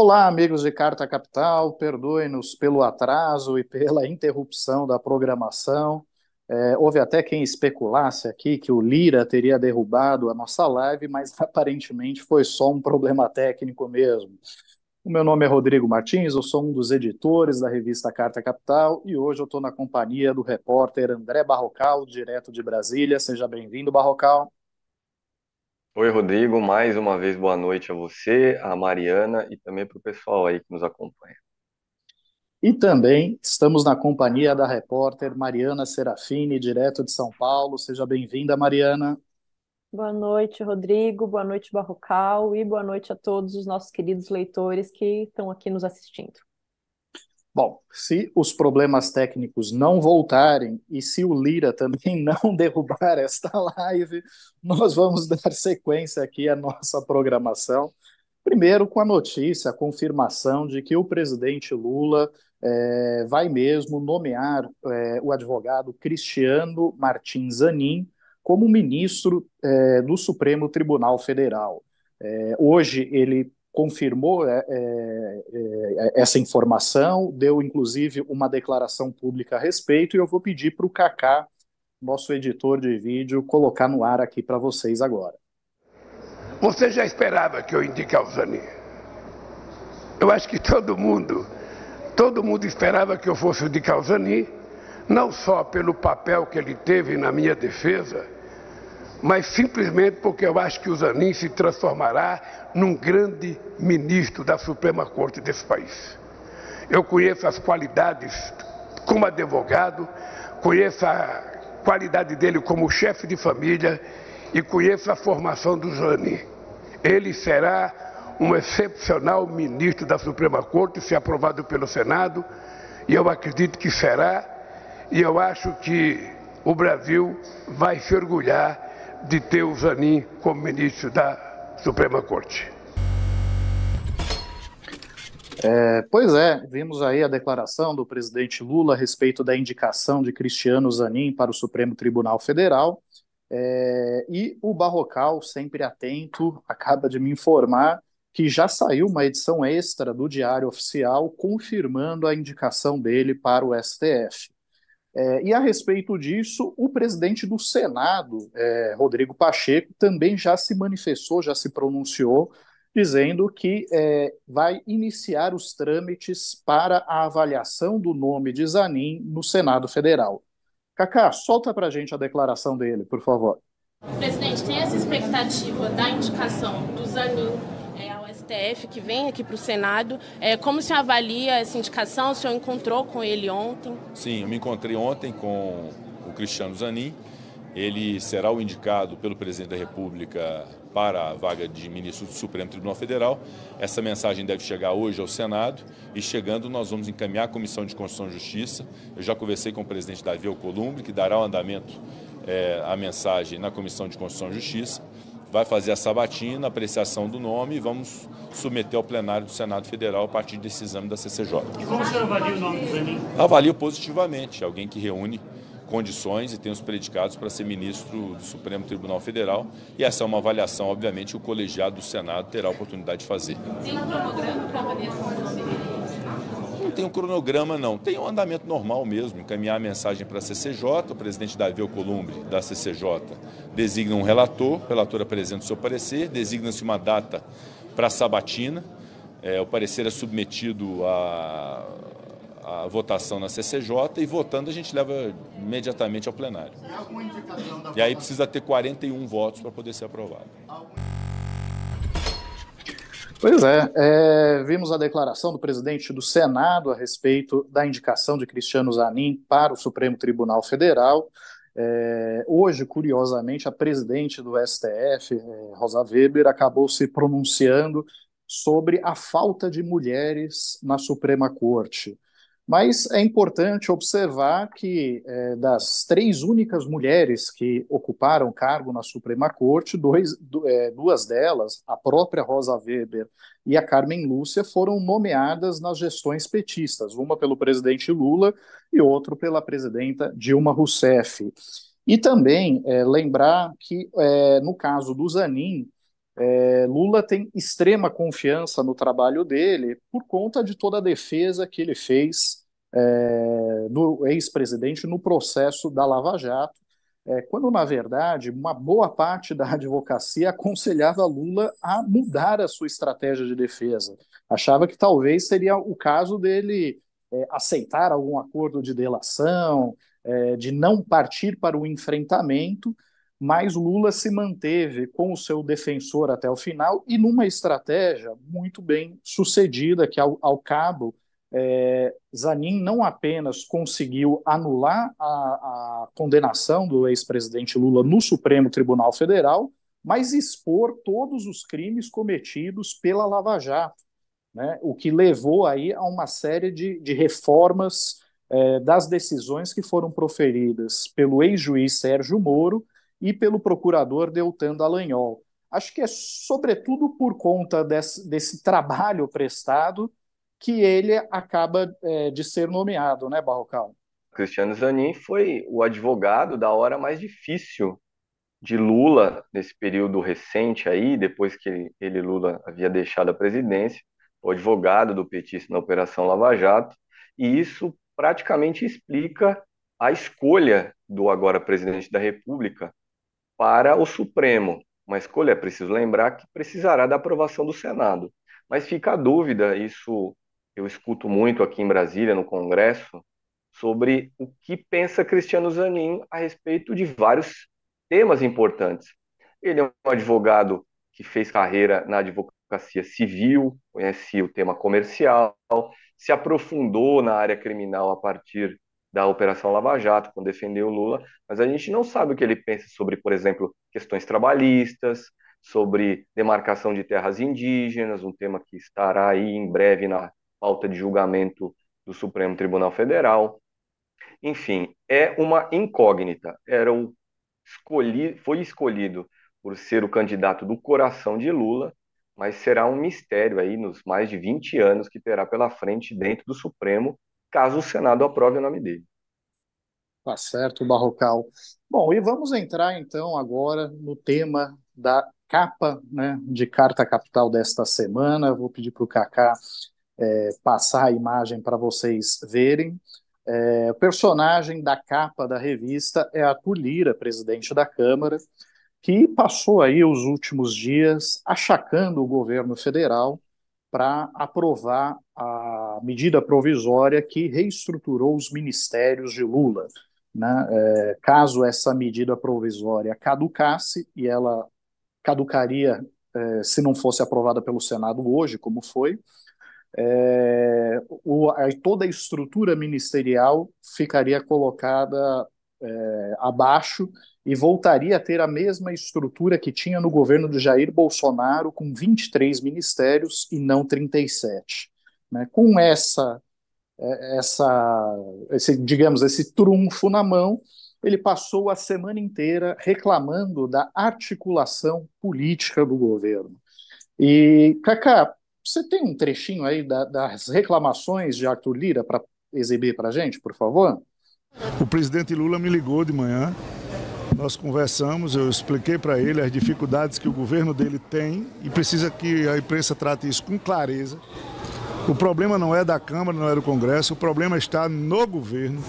Olá, amigos de Carta Capital, perdoem-nos pelo atraso e pela interrupção da programação. É, houve até quem especulasse aqui que o Lira teria derrubado a nossa live, mas aparentemente foi só um problema técnico mesmo. O meu nome é Rodrigo Martins, eu sou um dos editores da revista Carta Capital e hoje eu estou na companhia do repórter André Barrocal, direto de Brasília. Seja bem-vindo, Barrocal. Oi, Rodrigo. Mais uma vez, boa noite a você, a Mariana e também para o pessoal aí que nos acompanha. E também estamos na companhia da repórter Mariana Serafini, direto de São Paulo. Seja bem-vinda, Mariana. Boa noite, Rodrigo. Boa noite, Barrocal. E boa noite a todos os nossos queridos leitores que estão aqui nos assistindo. Bom, se os problemas técnicos não voltarem e se o Lira também não derrubar esta live, nós vamos dar sequência aqui à nossa programação. Primeiro, com a notícia, a confirmação de que o presidente Lula é, vai mesmo nomear é, o advogado Cristiano Martins Zanin como ministro é, do Supremo Tribunal Federal. hoje ele confirmou é, é, é, essa informação, deu inclusive uma declaração pública a respeito, e eu vou pedir para o Kaká, nosso editor de vídeo, colocar no ar aqui para vocês agora. Você já esperava que eu indique Alzani? Eu acho que todo mundo, todo mundo esperava que eu fosse o de Calzani, não só pelo papel que ele teve na minha defesa, mas simplesmente porque eu acho que o Zanin se transformará num grande ministro da Suprema Corte desse país. Eu conheço as qualidades como advogado, conheço a qualidade dele como chefe de família e conheço a formação do Zanin. Ele será um excepcional ministro da Suprema Corte, se aprovado pelo Senado, e eu acredito que será, e eu acho que o Brasil vai se orgulhar de ter o Zanin como ministro da Suprema Corte. É, pois é, vimos aí a declaração do presidente Lula a respeito da indicação de Cristiano Zanin para o Supremo Tribunal Federal. É, e o Barrocal, sempre atento, acaba de me informar que já saiu uma edição extra do Diário Oficial confirmando a indicação dele para o STF. É, e a respeito disso, o presidente do Senado, é, Rodrigo Pacheco, também já se manifestou, já se pronunciou, dizendo que é, vai iniciar os trâmites para a avaliação do nome de Zanin no Senado Federal. Cacá, solta para a gente a declaração dele, por favor. Presidente, tem essa expectativa da indicação do Zanin STF, que vem aqui para o Senado. É, como o senhor avalia essa indicação? O senhor encontrou com ele ontem? Sim, eu me encontrei ontem com o Cristiano Zanin. Ele será o indicado pelo presidente da República para a vaga de ministro do Supremo Tribunal Federal. Essa mensagem deve chegar hoje ao Senado e chegando nós vamos encaminhar a Comissão de Constituição e Justiça. Eu já conversei com o presidente Davi Alcolumbre, que dará o andamento é, à mensagem na Comissão de Constituição e Justiça vai fazer a sabatina, a apreciação do nome e vamos submeter ao plenário do Senado Federal a partir desse exame da CCJ. E como o senhor avalia o nome do Zanin? Avalio positivamente, alguém que reúne condições e tem os predicados para ser ministro do Supremo Tribunal Federal e essa é uma avaliação, obviamente, que o colegiado do Senado terá a oportunidade de fazer. Tem um cronograma para avaliação do tem um cronograma, não. Tem um andamento normal mesmo. Encaminhar a mensagem para a CCJ, o presidente Davi Alcolumbre, da CCJ, designa um relator, o relator apresenta o seu parecer, designa-se uma data para a sabatina, é, o parecer é submetido à, à votação na CCJ e votando a gente leva imediatamente ao plenário. E aí precisa ter 41 votos para poder ser aprovado. Pois é, é, vimos a declaração do presidente do Senado a respeito da indicação de Cristiano Zanin para o Supremo Tribunal Federal. É, hoje, curiosamente, a presidente do STF, é, Rosa Weber, acabou se pronunciando sobre a falta de mulheres na Suprema Corte. Mas é importante observar que, é, das três únicas mulheres que ocuparam cargo na Suprema Corte, dois, é, duas delas, a própria Rosa Weber e a Carmen Lúcia, foram nomeadas nas gestões petistas, uma pelo presidente Lula e outra pela presidenta Dilma Rousseff. E também é, lembrar que, é, no caso do Zanin, É, Lula tem extrema confiança no trabalho dele por conta de toda a defesa que ele fez é, no ex-presidente no processo da Lava Jato, é, quando na verdade uma boa parte da advocacia aconselhava Lula a mudar a sua estratégia de defesa. Achava que talvez seria o caso dele é, aceitar algum acordo de delação, é, de não partir para o enfrentamento mas Lula se manteve com o seu defensor até o final e numa estratégia muito bem sucedida, que ao, ao cabo é, Zanin não apenas conseguiu anular a, a condenação do ex-presidente Lula no Supremo Tribunal Federal, mas expor todos os crimes cometidos pela Lava Jato, né? o que levou aí a uma série de, de reformas é, das decisões que foram proferidas pelo ex-juiz Sérgio Moro e pelo procurador Deltan Dallagnol. Acho que é sobretudo por conta desse, desse trabalho prestado que ele acaba é, de ser nomeado, né, Barrocal? Cristiano Zanin foi o advogado da hora mais difícil de Lula nesse período recente aí, depois que ele, Lula, havia deixado a presidência, o advogado do petista na Operação Lava Jato, e isso praticamente explica a escolha do agora presidente da República para o Supremo. Uma escolha, é preciso lembrar, que precisará da aprovação do Senado. Mas fica a dúvida, isso eu escuto muito aqui em Brasília, no Congresso, sobre o que pensa Cristiano Zanin a respeito de vários temas importantes. Ele é um advogado que fez carreira na advocacia civil, conhece o tema comercial, se aprofundou na área criminal a partir da Operação Lava Jato, quando defendeu o Lula, mas a gente não sabe o que ele pensa sobre, por exemplo, questões trabalhistas, sobre demarcação de terras indígenas, um tema que estará aí em breve na pauta de julgamento do Supremo Tribunal Federal. Enfim, é uma incógnita. Era o escolhi, foi escolhido por ser o candidato do coração de Lula, mas será um mistério aí nos mais de 20 anos que terá pela frente dentro do Supremo caso o Senado aprove o nome dele. Tá certo, Barrocal. Bom, e vamos entrar então agora no tema da capa né, de Carta Capital desta semana. Vou pedir para o Cacá é, passar a imagem para vocês verem. É, o personagem da capa da revista é a Lira, presidente da Câmara, que passou aí os últimos dias achacando o governo federal para aprovar a medida provisória que reestruturou os ministérios de Lula. Né? É, caso essa medida provisória caducasse, e ela caducaria é, se não fosse aprovada pelo Senado hoje, como foi, é, o, a, toda a estrutura ministerial ficaria colocada é, abaixo e voltaria a ter a mesma estrutura que tinha no governo de Jair Bolsonaro, com 23 ministérios e não 37. Né? Com essa, é, essa esse, digamos, esse trunfo na mão, ele passou a semana inteira reclamando da articulação política do governo. E, Cacá, você tem um trechinho aí da, das reclamações de Arthur Lira para exibir para a gente, por favor? O presidente Lula me ligou de manhã, nós conversamos, eu expliquei para ele as dificuldades que o governo dele tem e precisa que a imprensa trate isso com clareza. O problema não é da Câmara, não é do Congresso, o problema está no governo,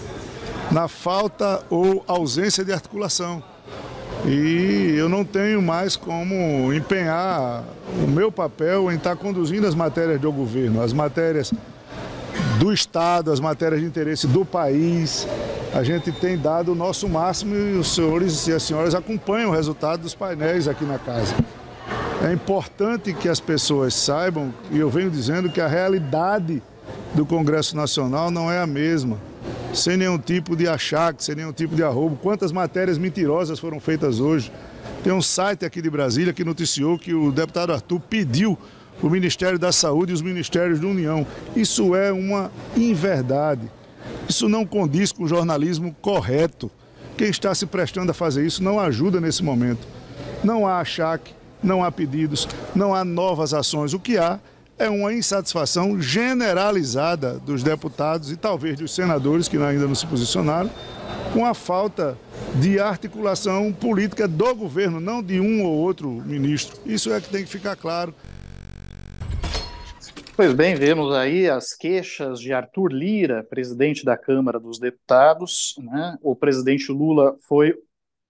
na falta ou ausência de articulação. E eu não tenho mais como empenhar o meu papel em estar conduzindo as matérias do governo, as matérias do Estado, as matérias de interesse do país. A gente tem dado o nosso máximo e os senhores e as senhoras acompanham o resultado dos painéis aqui na casa. É importante que as pessoas saibam, e eu venho dizendo que a realidade do Congresso Nacional não é a mesma. Sem nenhum tipo de achaque, sem nenhum tipo de arrobo. Quantas matérias mentirosas foram feitas hoje? Tem um site aqui de Brasília que noticiou que o deputado Arthur pediu o Ministério da Saúde e os Ministérios da União. Isso é uma inverdade. Isso não condiz com o jornalismo correto. Quem está se prestando a fazer isso não ajuda nesse momento. Não há achaque, não há pedidos, não há novas ações. O que há é uma insatisfação generalizada dos deputados e talvez dos senadores que ainda não se posicionaram, com a falta de articulação política do governo, não de um ou outro ministro. Isso é que tem que ficar claro. Pois bem, vemos aí as queixas de Arthur Lira, presidente da Câmara dos Deputados. Né? O presidente Lula foi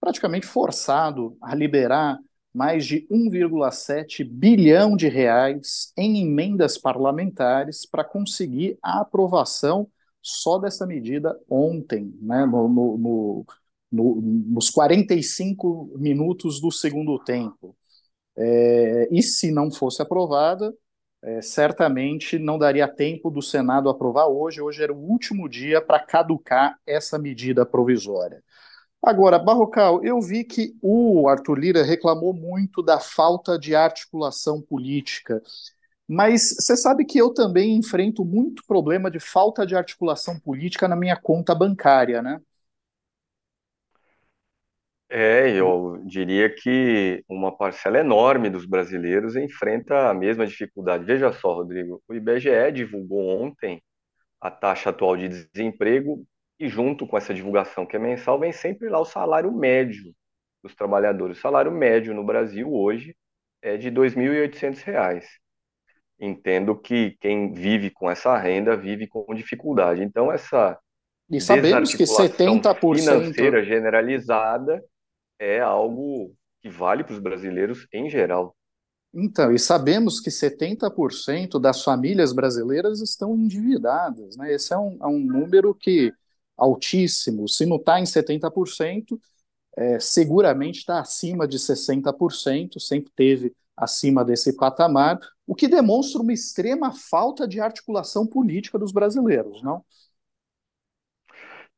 praticamente forçado a liberar mais de 1,7 bilhão de reais em emendas parlamentares para conseguir a aprovação só dessa medida ontem, né, no, no, no, no nos 45 minutos do segundo tempo. É, e se não fosse aprovada, é, certamente não daria tempo do Senado aprovar hoje. Hoje era o último dia para caducar essa medida provisória. Agora, Barrocal, eu vi que o Arthur Lira reclamou muito da falta de articulação política, mas você sabe que eu também enfrento muito problema de falta de articulação política na minha conta bancária, né? É, eu diria que uma parcela enorme dos brasileiros enfrenta a mesma dificuldade. Veja só, Rodrigo, o IBGE divulgou ontem a taxa atual de desemprego e junto com essa divulgação que é mensal, vem sempre lá o salário médio dos trabalhadores. O salário médio no Brasil hoje é de R$ 2.800. Entendo que quem vive com essa renda vive com dificuldade. Então, essa e sabemos que 70% financeira generalizada é algo que vale para os brasileiros em geral. Então, e sabemos que 70% das famílias brasileiras estão endividadas, né? Esse é um, é um número que altíssimo. Se não está em 70%, é, seguramente está acima de 60%, sempre teve acima desse patamar, o que demonstra uma extrema falta de articulação política dos brasileiros, não?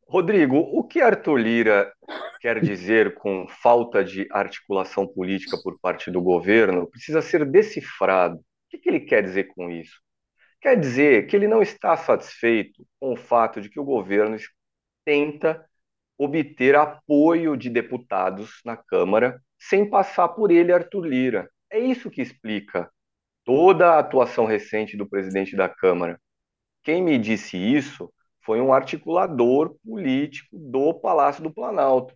Rodrigo, o que Arthur Lira quer dizer com falta de articulação política por parte do governo precisa ser decifrado. O que ele quer dizer com isso? Quer dizer que ele não está satisfeito com o fato de que o governo tenta obter apoio de deputados na Câmara sem passar por ele, Arthur Lira. É isso que explica toda a atuação recente do presidente da Câmara. Quem me disse isso foi um articulador político do Palácio do Planalto.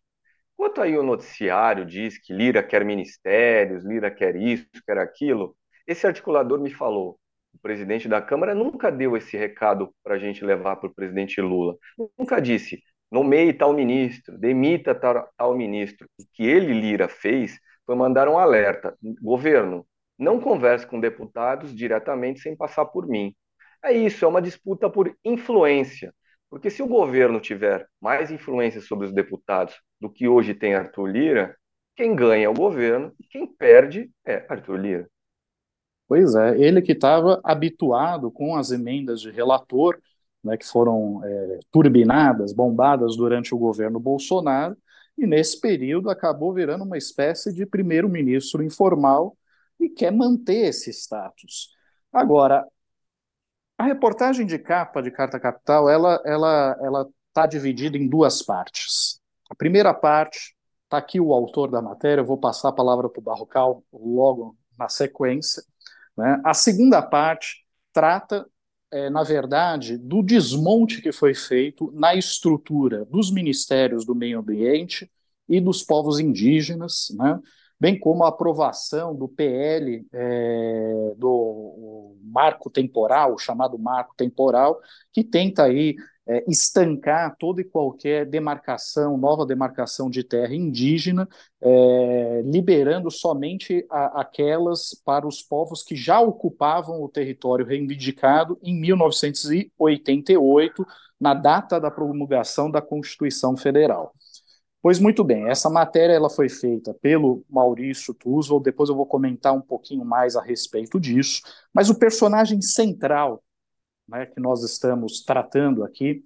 Enquanto aí o noticiário diz que Lira quer ministérios, Lira quer isso, quer aquilo, esse articulador me falou: o presidente da Câmara nunca deu esse recado para a gente levar para o presidente Lula. Nunca disse, nomeie tal ministro, demita tal, tal ministro. O que ele, Lira, fez foi mandar um alerta: governo, não converse com deputados diretamente sem passar por mim. É isso, é uma disputa por influência. Porque se o governo tiver mais influência sobre os deputados do que hoje tem Arthur Lira, quem ganha é o governo e quem perde é Arthur Lira. Pois é, ele que estava habituado com as emendas de relator, né, que foram é, turbinadas, bombadas durante o governo Bolsonaro, e nesse período acabou virando uma espécie de primeiro-ministro informal e quer manter esse status. Agora, a reportagem de capa de Carta Capital, ela ela ela está dividida em duas partes. A primeira parte está aqui o autor da matéria, eu vou passar a palavra para o Barrocal logo na sequência. Né? A segunda parte trata, é, na verdade, do desmonte que foi feito na estrutura dos ministérios do meio ambiente e dos povos indígenas, né? bem como a aprovação do PL é, do marco temporal, chamado marco temporal, que tenta aí é, estancar toda e qualquer demarcação, nova demarcação de terra indígena, é, liberando somente a, aquelas para os povos que já ocupavam o território reivindicado em 1988, na data da promulgação da Constituição Federal. Pois muito bem, essa matéria ela foi feita pelo Maurício Tuzol, depois eu vou comentar um pouquinho mais a respeito disso, mas o personagem central né, que nós estamos tratando aqui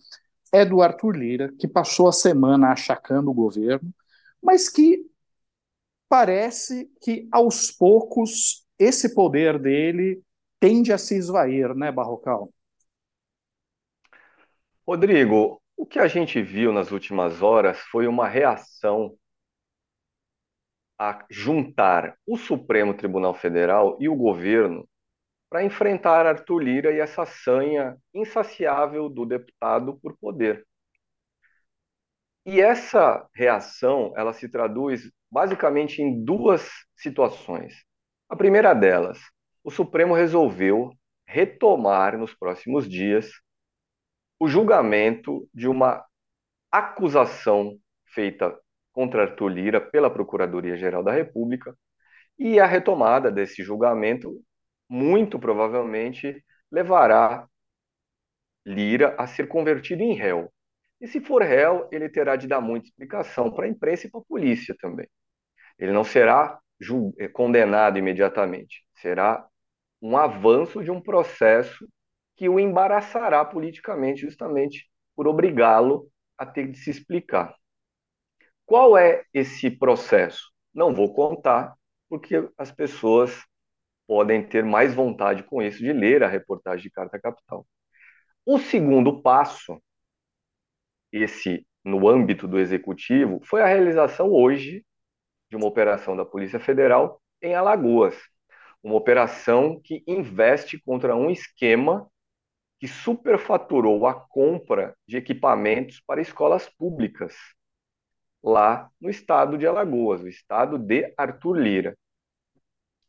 é do Arthur Lira, que passou a semana achacando o governo, mas que parece que aos poucos esse poder dele tende a se esvair, né, Barrocal? Rodrigo, o que a gente viu nas últimas horas foi uma reação a juntar o Supremo Tribunal Federal e o governo para enfrentar Arthur Lira e essa sanha insaciável do deputado por poder. E essa reação, ela se traduz basicamente em duas situações. A primeira delas, o Supremo resolveu retomar nos próximos dias o julgamento de uma acusação feita contra Arthur Lira pela Procuradoria-Geral da República, e a retomada desse julgamento muito provavelmente levará Lira a ser convertido em réu. E se for réu, ele terá de dar muita explicação para a imprensa e para a polícia também. Ele não será eh, condenado imediatamente, será um avanço de um processo que o embaraçará politicamente, justamente por obrigá-lo a ter de se explicar. Qual é esse processo? Não vou contar, porque as pessoas podem ter mais vontade com isso de ler a reportagem de Carta Capital. O segundo passo, esse no âmbito do executivo, foi a realização hoje de uma operação da Polícia Federal em Alagoas. Uma operação que investe contra um esquema que superfaturou a compra de equipamentos para escolas públicas lá no estado de Alagoas, o estado de Arthur Lira.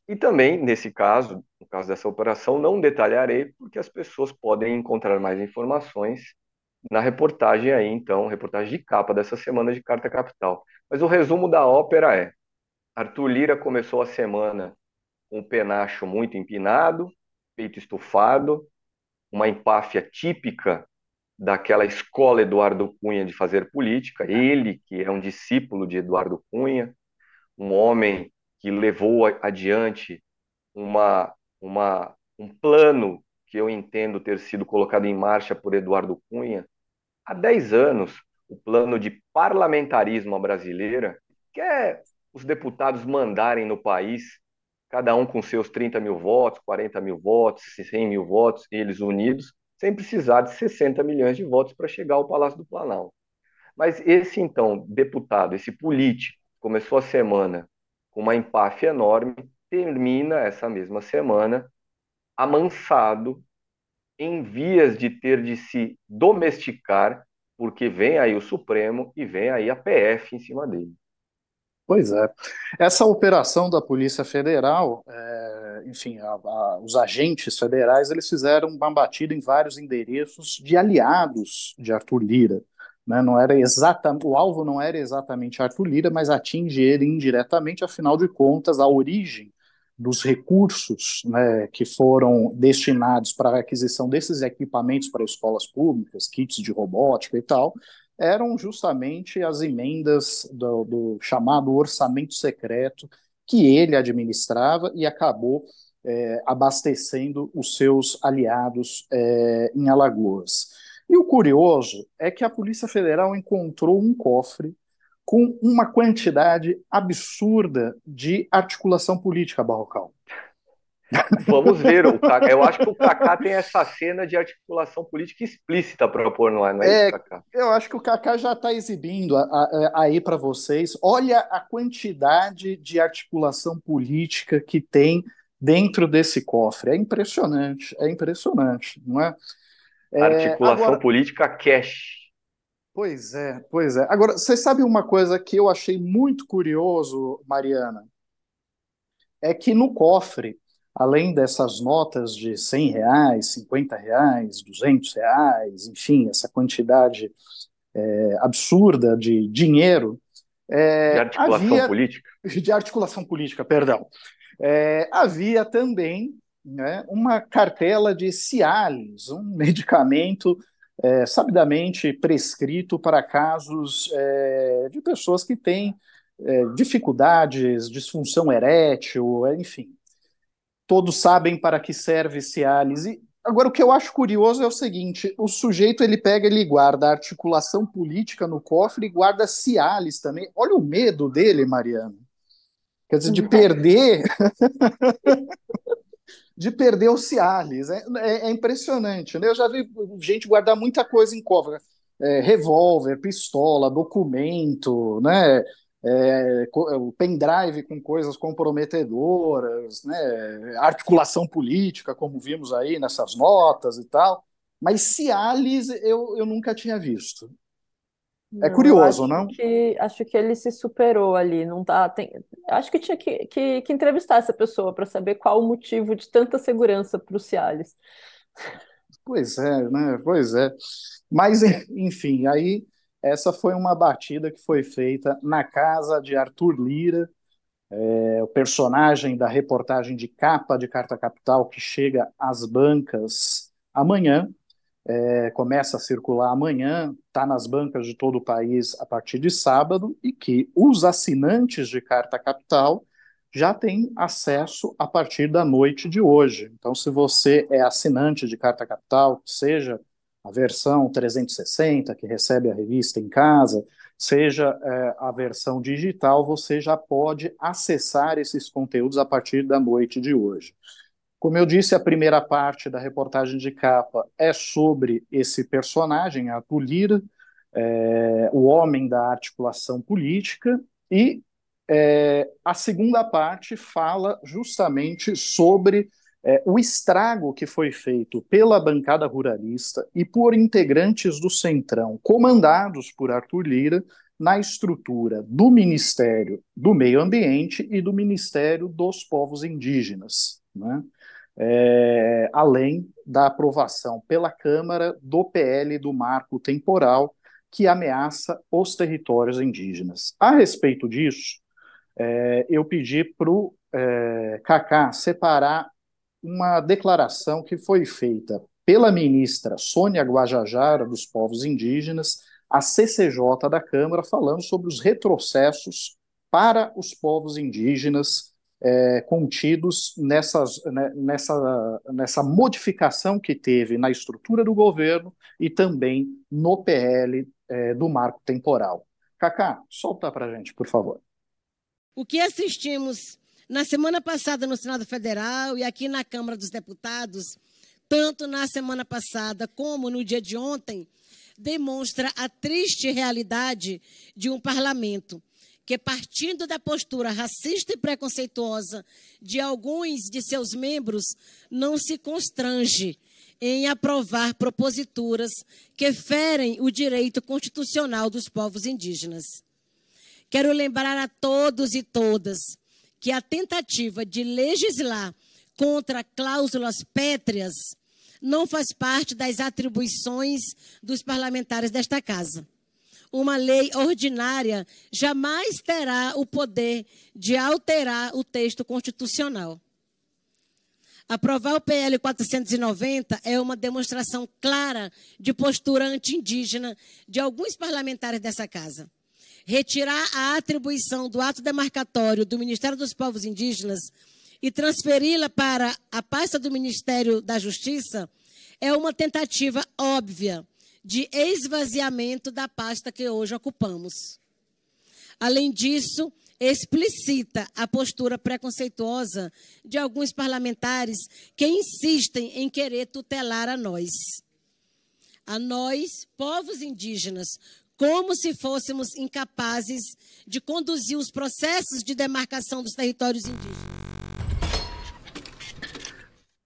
E também, nesse caso, no caso dessa operação, não detalharei, porque as pessoas podem encontrar mais informações na reportagem aí, então, reportagem de capa dessa semana de Carta Capital. Mas o resumo da ópera é: Arthur Lira começou a semana com o penacho muito empinado, peito estufado, uma empáfia típica daquela escola Eduardo Cunha de fazer política, ele que é um discípulo de Eduardo Cunha, um homem que levou adiante uma, uma, um plano que eu entendo ter sido colocado em marcha por Eduardo Cunha há 10 anos, o plano de parlamentarismo brasileira, que é os deputados mandarem no país, cada um com seus 30 mil votos, 40 mil votos, 100 mil votos, eles unidos, sem precisar de 60 milhões de votos para chegar ao Palácio do Planalto. Mas esse, então, deputado, esse político, começou a semana com uma empáfia enorme, termina essa mesma semana amansado, em vias de ter de se domesticar, porque vem aí o Supremo e vem aí a PF em cima dele. Pois é. Essa operação da Polícia Federal, é, enfim, a, a, os agentes federais, eles fizeram uma batida em vários endereços de aliados de Arthur Lira. Né? Não era exata, o alvo não era exatamente Arthur Lira, mas atinge ele indiretamente, afinal de contas, a origem dos recursos né, que foram destinados para a aquisição desses equipamentos para escolas públicas, kits de robótica e tal, eram justamente as emendas do, do chamado orçamento secreto que ele administrava e acabou é, abastecendo os seus aliados é, em Alagoas. E o curioso é que a Polícia Federal encontrou um cofre com uma quantidade absurda de articulação política barrocal. Vamos ver, o Kaká, eu acho que o Kaká tem essa cena de articulação política explícita para pôr no ar, não é, é Eu acho que o Kaká já está exibindo a, a, aí para vocês. Olha a quantidade de articulação política que tem dentro desse cofre. É impressionante, é impressionante, não é? É, Articulação agora, política cash. Pois é, pois é. Agora, você sabe uma coisa que eu achei muito curioso, Mariana? É que no cofre, além dessas notas de 100 reais, 50 reais, 200 reais, enfim, essa quantidade é, absurda de dinheiro. É, de articulação havia, política? De articulação política, perdão. É, havia também né, uma cartela de Cialis, um medicamento é, sabidamente prescrito para casos é, de pessoas que têm é, dificuldades, disfunção erétil, enfim. Todos sabem para que serve Cialis. E, agora, o que eu acho curioso é o seguinte: o sujeito ele pega, ele guarda a articulação política no cofre e guarda Cialis também. Olha o medo dele, Mariana. Quer dizer, de perder de perder o Cialis. É, é, é, impressionante. Né? Eu já vi gente guardar muita coisa em cofre. É, revólver, pistola, documento, né? É, o pendrive com coisas comprometedoras, né? articulação política, como vimos aí nessas notas e tal. Mas Cialis eu, eu nunca tinha visto. É curioso, acho não? que acho que ele se superou ali, não tá, tem, acho que tinha que, que, que entrevistar essa pessoa para saber qual o motivo de tanta segurança para o Cialis. Pois é, né? Pois é. Mas, enfim, aí essa foi uma batida que foi feita na casa de Arthur Lira, é, o personagem da reportagem de capa de Carta Capital que chega às bancas amanhã, é, começa a circular amanhã, está nas bancas de todo o país a partir de sábado, e que os assinantes de Carta Capital já têm acesso a partir da noite de hoje. Então, se você é assinante de Carta Capital, seja a versão 360, que recebe a revista em casa, seja é, a versão digital, você já pode acessar esses conteúdos a partir da noite de hoje. Como eu disse, a primeira parte da reportagem de capa é sobre esse personagem, a Lira, é, o homem da articulação política, e é, a segunda parte fala justamente sobre é, o estrago que foi feito pela bancada ruralista e por integrantes do Centrão, comandados por Arthur Lira, na estrutura do Ministério do Meio Ambiente e do Ministério dos Povos Indígenas. Né? É, além da aprovação pela Câmara do PL do marco temporal que ameaça os territórios indígenas. A respeito disso, é, eu pedi para o é, Cacá separar uma declaração que foi feita pela ministra Sônia Guajajara dos Povos Indígenas, a CCJ da Câmara, falando sobre os retrocessos para os povos indígenas é, contidos nessas, né, nessa, nessa modificação que teve na estrutura do governo e também no PL é, do marco temporal. Cacá, solta para a gente, por favor. O que assistimos na semana passada no Senado Federal e aqui na Câmara dos Deputados, tanto na semana passada como no dia de ontem, demonstra a triste realidade de um parlamento que, partindo da postura racista e preconceituosa de alguns de seus membros, não se constrange em aprovar proposituras que ferem o direito constitucional dos povos indígenas. Quero lembrar a todos e todas que a tentativa de legislar contra cláusulas pétreas não faz parte das atribuições dos parlamentares desta casa uma lei ordinária jamais terá o poder de alterar o texto constitucional. Aprovar o PL 490 é uma demonstração clara de postura anti-indígena de alguns parlamentares dessa casa. Retirar a atribuição do ato demarcatório do Ministério dos Povos Indígenas e transferi-la para a pasta do Ministério da Justiça é uma tentativa óbvia de esvaziamento da pasta que hoje ocupamos. Além disso, explicita a postura preconceituosa de alguns parlamentares que insistem em querer tutelar a nós. A nós, povos indígenas, como se fôssemos incapazes de conduzir os processos de demarcação dos territórios indígenas.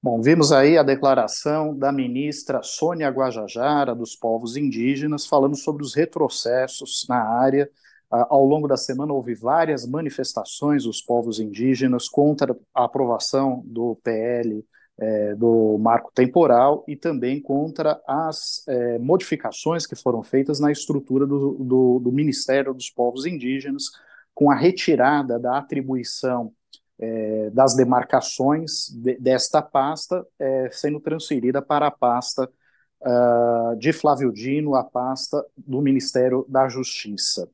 Bom, vimos aí a declaração da ministra Sônia Guajajara, dos povos indígenas, falando sobre os retrocessos na área. Ao longo da semana houve várias manifestações dos povos indígenas contra a aprovação do PL é, do marco temporal e também contra as é, modificações que foram feitas na estrutura do, do, do Ministério dos Povos Indígenas, com a retirada da atribuição é, das demarcações de, desta pasta é, sendo transferida para a pasta uh, de Flávio Dino, a pasta do Ministério da Justiça.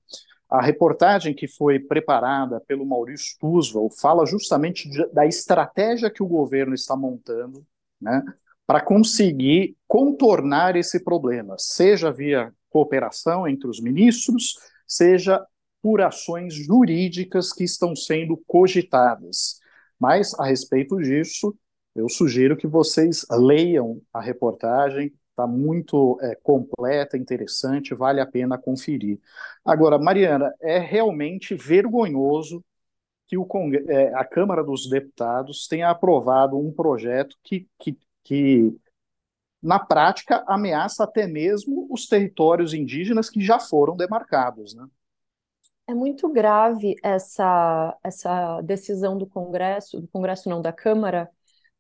A reportagem que foi preparada pelo Maurício Tuzval fala justamente de, da estratégia que o governo está montando né, para conseguir contornar esse problema, seja via cooperação entre os ministros, seja por ações jurídicas que estão sendo cogitadas. Mas, a respeito disso, eu sugiro que vocês leiam a reportagem, está muito é, completa, interessante, vale a pena conferir. Agora, Mariana, é realmente vergonhoso que o é, a Câmara dos Deputados tenha aprovado um projeto que, que, que na prática, ameaça até mesmo os territórios indígenas que já foram demarcados. Né? É muito grave essa, essa decisão do Congresso, do Congresso não, da Câmara,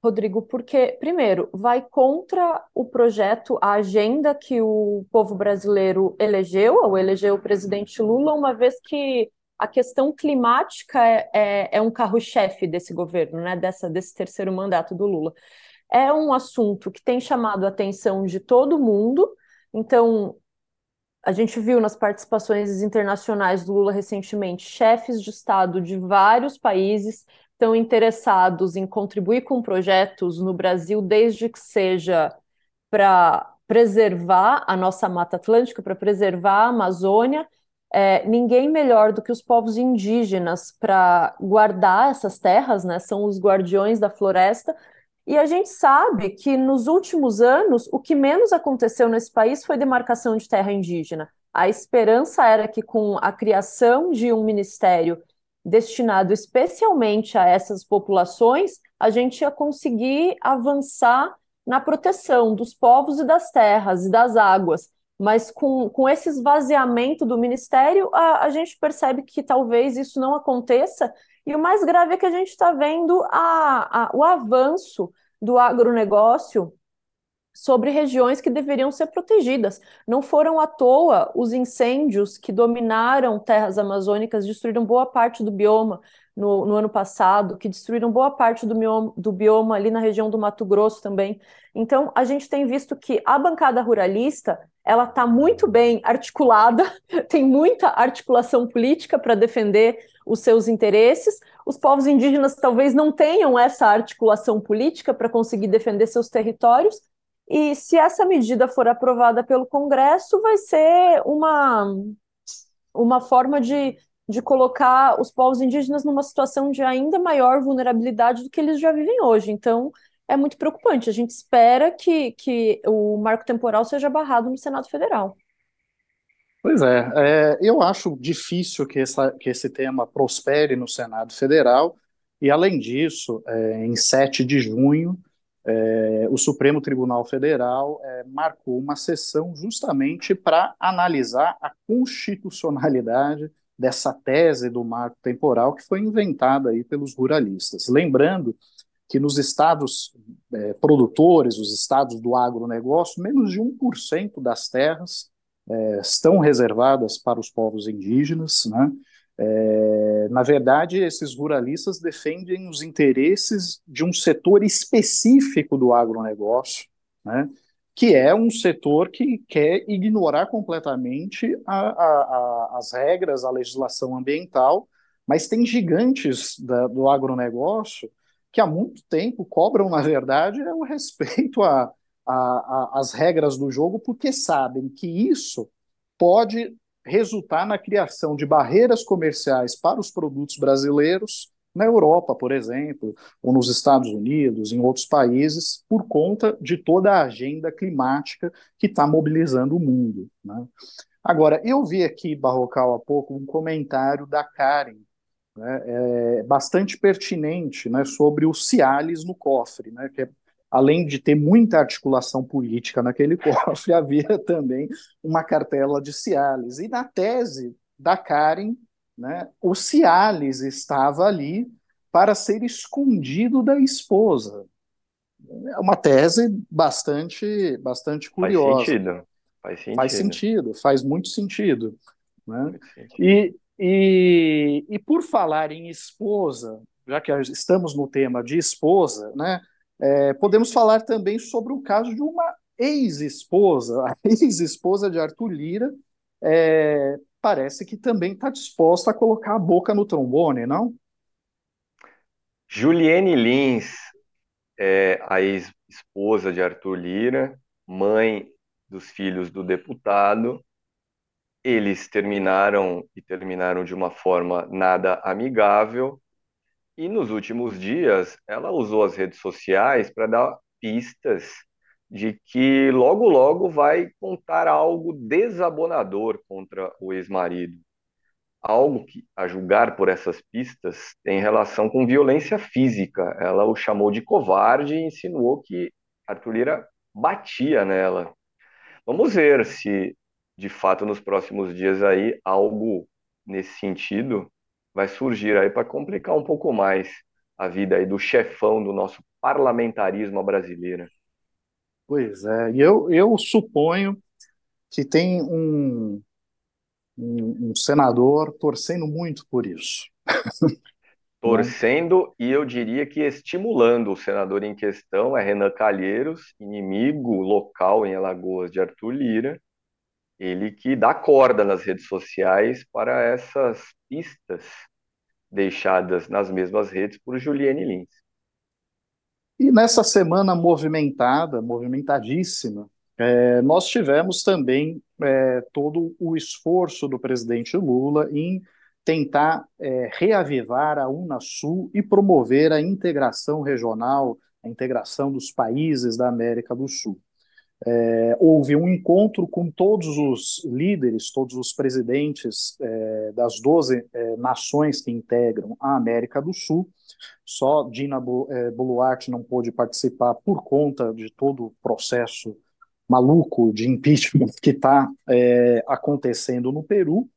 Rodrigo, porque, primeiro, vai contra o projeto, a agenda que o povo brasileiro elegeu, ou elegeu o presidente Lula, uma vez que a questão climática é, é, é um carro-chefe desse governo, né, dessa, desse terceiro mandato do Lula. É um assunto que tem chamado a atenção de todo mundo, então a gente viu nas participações internacionais do Lula recentemente, chefes de Estado de vários países estão interessados em contribuir com projetos no Brasil, desde que seja para preservar a nossa Mata Atlântica, para preservar a Amazônia. É, ninguém melhor do que os povos indígenas para guardar essas terras, né? São os guardiões da floresta. E a gente sabe que nos últimos anos o que menos aconteceu nesse país foi demarcação de terra indígena. A esperança era que com a criação de um ministério destinado especialmente a essas populações, a gente ia conseguir avançar na proteção dos povos e das terras e das águas. Mas com, com esse esvaziamento do ministério, a, a gente percebe que talvez isso não aconteça. E o mais grave é que a gente está vendo a, a, o avanço do agronegócio sobre regiões que deveriam ser protegidas. Não foram à toa os incêndios que dominaram terras amazônicas, destruíram boa parte do bioma no, no ano passado, que destruíram boa parte do bioma, do bioma ali na região do Mato Grosso também. Então, a gente tem visto que a bancada ruralista ela está muito bem articulada, tem muita articulação política para defender os seus interesses. Os povos indígenas talvez não tenham essa articulação política para conseguir defender seus territórios, e se essa medida for aprovada pelo Congresso, vai ser uma, uma forma de, de colocar os povos indígenas numa situação de ainda maior vulnerabilidade do que eles já vivem hoje. Então, é muito preocupante. A gente espera que, que o marco temporal seja barrado no Senado Federal. Pois é, é, eu acho difícil que, essa, que esse tema prospere no Senado Federal, e além disso, é, em 7 de junho, é, o Supremo Tribunal Federal é, marcou uma sessão justamente para analisar a constitucionalidade dessa tese do marco temporal que foi inventada aí pelos ruralistas. Lembrando que nos estados é, produtores, os estados do agronegócio, menos de 1% das terras é, estão reservadas para os povos indígenas, né? É, na verdade, esses ruralistas defendem os interesses de um setor específico do agronegócio, né, que é um setor que quer ignorar completamente a, a, a, as regras, a legislação ambiental, mas tem gigantes da, do agronegócio que há muito tempo cobram, na verdade, o respeito às regras do jogo, porque sabem que isso pode resultar na criação de barreiras comerciais para os produtos brasileiros na Europa, por exemplo, ou nos Estados Unidos, em outros países, por conta de toda a agenda climática que está mobilizando o mundo. Né? Agora, eu vi aqui, Barrocal, há pouco, um comentário da Karen, né, é, bastante pertinente né, sobre o Cialis no cofre, né, que é além de ter muita articulação política naquele cofre, havia também uma cartela de Cialis. E na tese da Karen, né, o Cialis estava ali para ser escondido da esposa. É uma tese bastante, bastante curiosa. Faz sentido. Faz sentido. Faz sentido, faz muito sentido. Né? E, e, e por falar em esposa, já que estamos no tema de esposa, né? É, podemos falar também sobre o caso de uma ex-esposa, a ex-esposa de Arthur Lira, é, parece que também está disposta a colocar a boca no trombone, não? Juliane Lins é a ex-esposa de Arthur Lira, mãe dos filhos do deputado. Eles terminaram e terminaram de uma forma nada amigável. E nos últimos dias, ela usou as redes sociais para dar pistas de que logo logo vai contar algo desabonador contra o ex-marido. Algo que, a julgar por essas pistas, tem relação com violência física. Ela o chamou de covarde e insinuou que Arthur Lira batia nela. Vamos ver se, de fato, nos próximos dias aí algo nesse sentido vai surgir aí para complicar um pouco mais a vida aí do chefão do nosso parlamentarismo brasileiro. Pois é, e eu, eu suponho que tem um, um, um senador torcendo muito por isso. Torcendo e eu diria que estimulando o senador em questão é Renan Calheiros, inimigo local em Alagoas de Arthur Lira, ele que dá corda nas redes sociais para essas pistas deixadas nas mesmas redes por Juliane Lins. E nessa semana movimentada, movimentadíssima, é, nós tivemos também é, todo o esforço do presidente Lula em tentar é, reavivar a Unasul e promover a integração regional, a integração dos países da América do Sul. É, houve um encontro com todos os líderes, todos os presidentes é, das 12 é, nações que integram a América do Sul. Só Dina é, Boluarte não pôde participar por conta de todo o processo maluco de impeachment que está é, acontecendo no Peru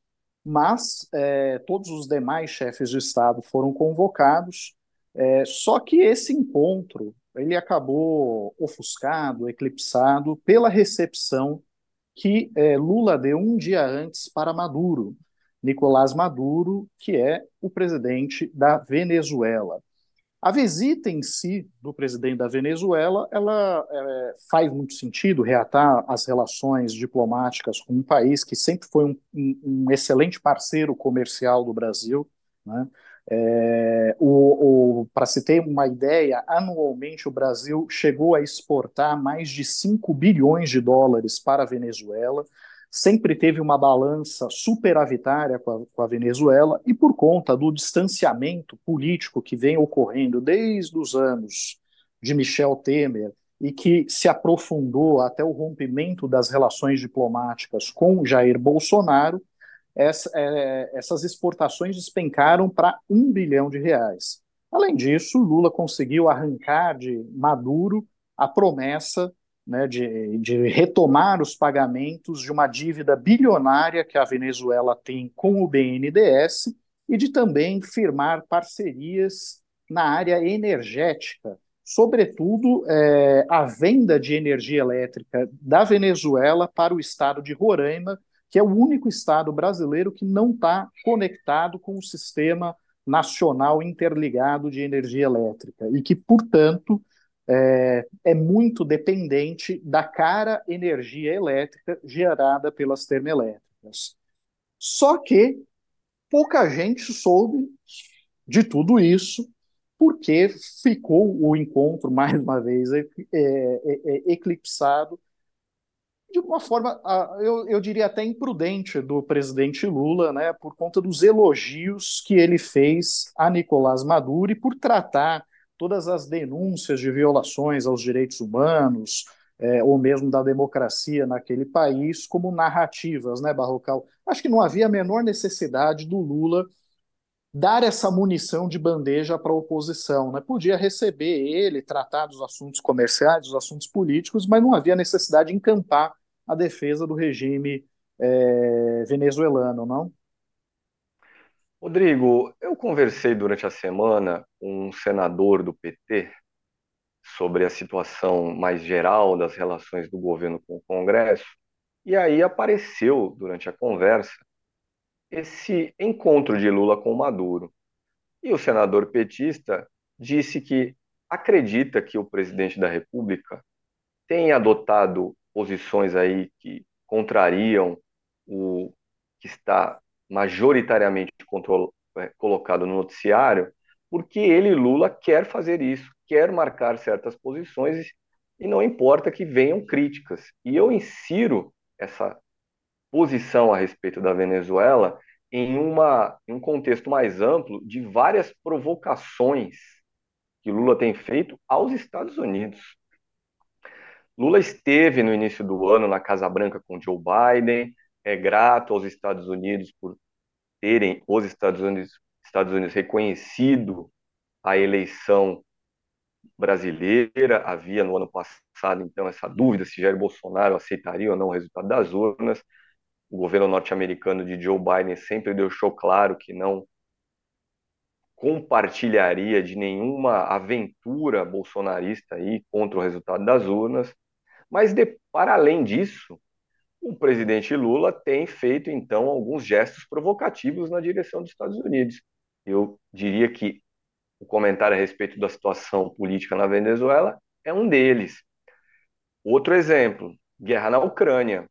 mas é, todos os demais chefes de Estado foram convocados, é, só que esse encontro ele acabou ofuscado, eclipsado pela recepção que é, Lula deu um dia antes para Maduro, Nicolás Maduro, que é o presidente da Venezuela. A visita em si do presidente da Venezuela, ela é, faz muito sentido reatar as relações diplomáticas com um país que sempre foi um, um, um excelente parceiro comercial do Brasil. Né? É, Para se ter uma ideia, anualmente o Brasil chegou a exportar mais de 5 bilhões de dólares para a Venezuela. Sempre teve uma balança superavitária com a, com a, Venezuela e por conta do distanciamento político que vem ocorrendo desde os anos de Michel Temer e que se aprofundou até o rompimento das relações diplomáticas com Jair Bolsonaro, essa, é, essas exportações despencaram para um bilhão de reais. Além disso, Lula conseguiu arrancar de Maduro a promessa né, de, de retomar os pagamentos de uma dívida bilionária que a Venezuela tem com o BNDES e de também firmar parcerias na área energética, sobretudo é, a venda de energia elétrica da Venezuela para o estado de Roraima, que é o único estado brasileiro que não está conectado com o sistema nacional interligado de energia elétrica e que, portanto, é, é, muito dependente da cara energia elétrica gerada pelas termoelétricas. Só que pouca gente soube de tudo isso, porque ficou o encontro, mais uma vez, é, é, é eclipsado de uma forma, eu, eu diria até imprudente do presidente Lula, né, por conta dos elogios que ele fez a Nicolás Maduro e por tratar todas as denúncias de violações aos direitos humanos, é, ou mesmo da democracia naquele país, como narrativas, né, Barrocal? Acho que não havia a menor necessidade do Lula dar essa munição de bandeja para a oposição. Né? Podia receber ele, tratar dos assuntos comerciais, dos assuntos políticos, mas não havia necessidade de encampar a defesa do regime é, venezuelano, não? Rodrigo, eu conversei durante a semana com um senador do PT sobre a situação mais geral das relações do governo com o Congresso, e aí apareceu durante a conversa esse encontro de Lula com Maduro. E o senador petista disse que acredita que o presidente da República tem adotado posições aí que contrariam o que está majoritariamente é, colocado no noticiário, porque ele, Lula, quer fazer isso, quer marcar certas posições e não importa que venham críticas. E eu insiro essa posição a respeito da Venezuela em, uma, em um contexto mais amplo de várias provocações que Lula tem feito aos Estados Unidos. Lula esteve no início do ano na Casa Branca com Joe Biden, é grato aos Estados Unidos por terem os Estados Unidos, Estados Unidos reconhecido a eleição brasileira. Havia no ano passado, então, essa dúvida se Jair Bolsonaro aceitaria ou não o resultado das urnas. O governo norte-americano de Joe Biden sempre deixou claro que não compartilharia de nenhuma aventura bolsonarista aí contra o resultado das urnas. Mas, de, para além disso, o presidente Lula tem feito, então, alguns gestos provocativos na direção dos Estados Unidos. Eu diria que o comentário a respeito da situação política na Venezuela é um deles. Outro exemplo, guerra na Ucrânia.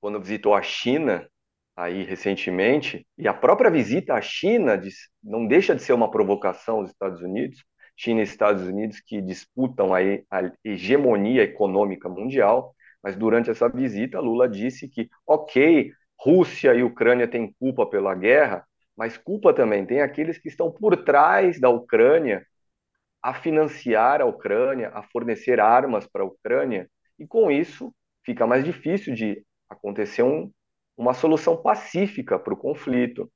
Quando visitou a China, aí recentemente, e a própria visita à China não deixa de ser uma provocação aos Estados Unidos, China e Estados Unidos que disputam aí a hegemonia econômica mundial, mas durante essa visita Lula disse que, ok, Rússia e Ucrânia têm culpa pela guerra, mas culpa também tem aqueles que estão por trás da Ucrânia a financiar a Ucrânia, a fornecer armas para a Ucrânia, e com isso fica mais difícil de acontecer um, uma solução pacífica para o conflito.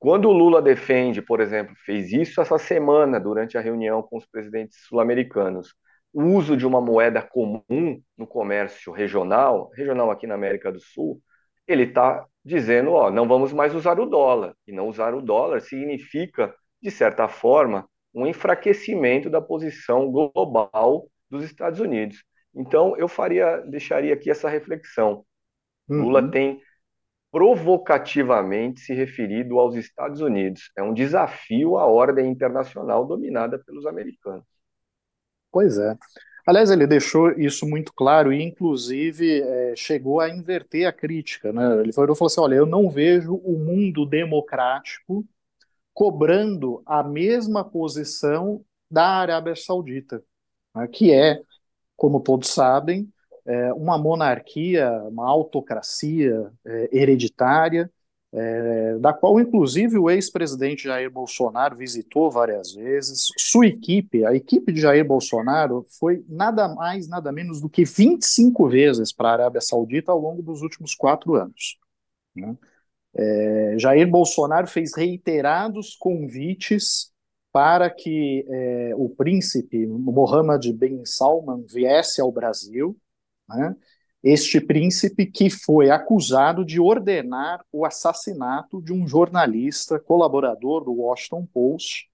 Quando o Lula defende, por exemplo, fez isso essa semana durante a reunião com os presidentes sul-americanos, o uso de uma moeda comum no comércio regional, regional aqui na América do Sul, ele está dizendo, ó, não vamos mais usar o dólar. E não usar o dólar significa, de certa forma, um enfraquecimento da posição global dos Estados Unidos. Então, eu faria, deixaria aqui essa reflexão. Uhum. Lula tem provocativamente se referido aos Estados Unidos. É um desafio à ordem internacional dominada pelos americanos. Pois é. Aliás, ele deixou isso muito claro e, inclusive, é, chegou a inverter a crítica. Né? Ele falou, assim: olha, eu não vejo o mundo democrático cobrando a mesma posição da Arábia Saudita, né? que é, como todos sabem, é, uma monarquia, uma autocracia é, hereditária, é, da qual, inclusive, o ex-presidente Jair Bolsonaro visitou várias vezes. Sua equipe, a equipe de Jair Bolsonaro, foi nada mais, nada menos do que 25 vezes para a Arábia Saudita ao longo dos últimos quatro anos. Né? É, Jair Bolsonaro fez reiterados convites para que é, o príncipe Mohammed bin Salman viesse ao Brasil, né? este príncipe que foi acusado de ordenar o assassinato de um jornalista colaborador do Washington Post,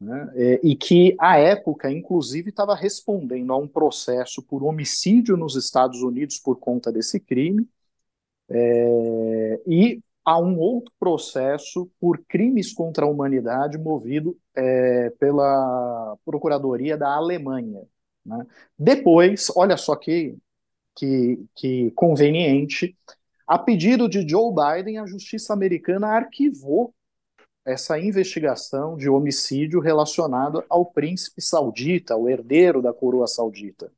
né, é, e que, à época, inclusive, estava respondendo a um processo por homicídio nos Estados Unidos por conta desse crime, é, e a um outro processo por crimes contra a humanidade movido é, pela Procuradoria da Alemanha. Né. Depois, olha só que que, que conveniente. A pedido de Joe Biden, a justiça americana arquivou essa investigação de homicídio relacionado ao príncipe saudita, o herdeiro da coroa saudita.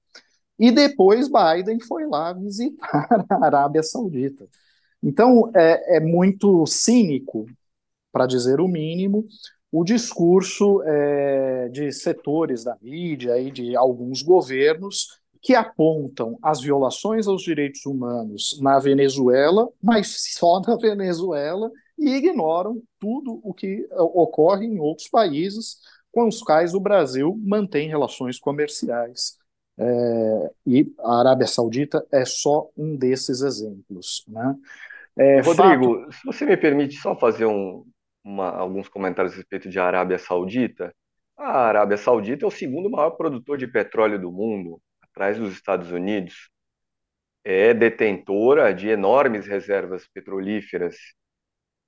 E depois Biden foi lá visitar a Arábia Saudita. Então é, é muito cínico, para dizer o mínimo, o discurso é, de setores da mídia e de alguns governos que apontam as violações aos direitos humanos na Venezuela, mas só na Venezuela, e ignoram tudo o que ocorre em outros países com os quais o Brasil mantém relações comerciais. É, e a Arábia Saudita é só um desses exemplos. Né? É, Rodrigo, fato... se você me permite só fazer um, uma, alguns comentários a respeito de Arábia Saudita. A Arábia Saudita é o segundo maior produtor de petróleo do mundo atrás dos Estados Unidos, é detentora de enormes reservas petrolíferas.